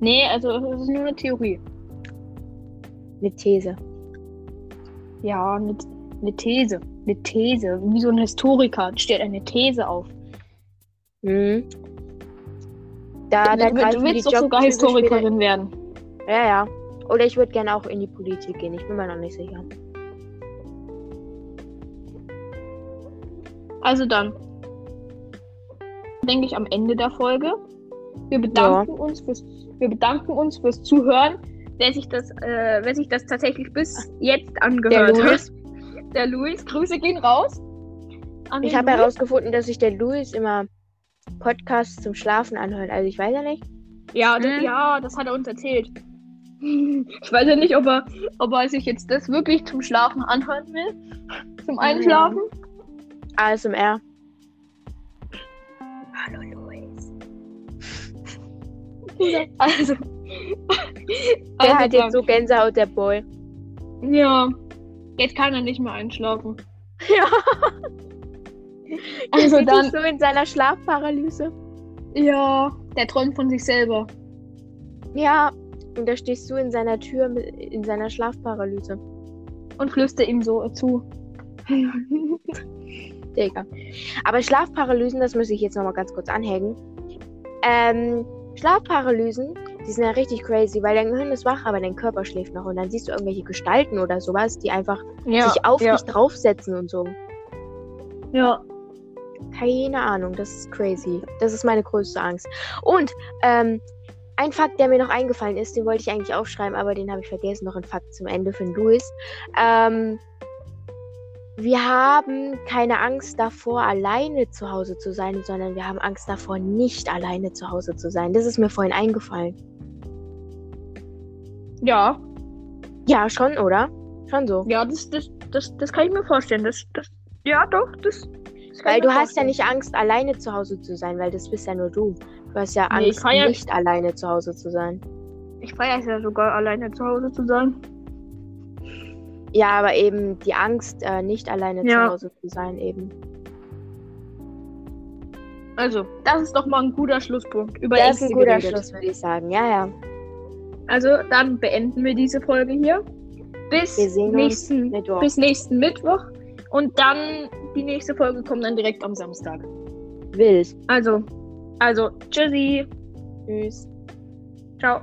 Nee, also es ist nur eine Theorie. Eine These. Ja, eine, eine These. Eine These. Wie so ein Historiker stellt eine These auf. Mhm. Da, da du, du willst doch sogar Jobtypen später- Historikerin werden. Ja, ja. Oder ich würde gerne auch in die Politik gehen. Ich bin mir noch nicht sicher. Also dann. Denke ich am Ende der Folge. Wir bedanken uns fürs, wir bedanken uns fürs Zuhören. Wer sich das, äh, wer sich das tatsächlich bis jetzt angehört hat. Der Luis, Grüße gehen raus. Ich habe herausgefunden, dass sich der Luis immer Podcasts zum Schlafen anhört. Also ich weiß ja nicht. Ja, das, Mhm. ja, das hat er uns erzählt. Ich weiß ja nicht, ob er, ob er sich jetzt das wirklich zum Schlafen anhören will. Zum Einschlafen. ASMR. Hallo Luis. Also. Der also hat jetzt so Gänsehaut, der Boy. Ja. Jetzt kann er nicht mehr einschlafen. Ja. Der Also sieht dann. so in seiner Schlafparalyse. Ja. Der träumt von sich selber. Ja. Und da stehst du in seiner Tür mit, in seiner Schlafparalyse. Und flüstert ihm so zu. Digga. Aber Schlafparalysen, das muss ich jetzt nochmal ganz kurz anhängen. Ähm, Schlafparalysen, die sind ja richtig crazy, weil dein Gehirn ist wach, aber dein Körper schläft noch. Und dann siehst du irgendwelche Gestalten oder sowas, die einfach Ja. sich auf ja. dich draufsetzen und so. Ja. Keine Ahnung, das ist crazy. Das ist meine größte Angst. Und ähm, ein Fakt, der mir noch eingefallen ist, den wollte ich eigentlich aufschreiben, aber den habe ich vergessen. Noch ein Fakt zum Ende von Louis. Ähm, wir haben keine Angst davor, alleine zu Hause zu sein, sondern wir haben Angst davor, nicht alleine zu Hause zu sein. Das ist mir vorhin eingefallen. Ja. Ja, schon, oder? Schon so. Ja, das, das, das, das kann ich mir vorstellen. Das, das, ja, doch, das. das Weil du hast ja nicht Angst, alleine zu Hause zu sein, weil das bist ja nur du. Du hast ja Nee, Angst, kann ja- nicht alleine zu Hause zu sein. Ich feiere es ja sogar, alleine zu Hause zu sein. Ja, aber eben die Angst, äh, nicht alleine Ja. zu Hause zu sein, eben. Also, das ist doch mal ein guter Schlusspunkt. Über Das ist ein guter geredet. Schluss, würde ich sagen. Ja, ja. Also, dann beenden wir diese Folge hier. Bis nächsten, Mittwoch. bis nächsten Mittwoch. Und dann, die nächste Folge kommt dann direkt am Samstag. Wild. Also, also, tschüssi. Tschüss. Ciao.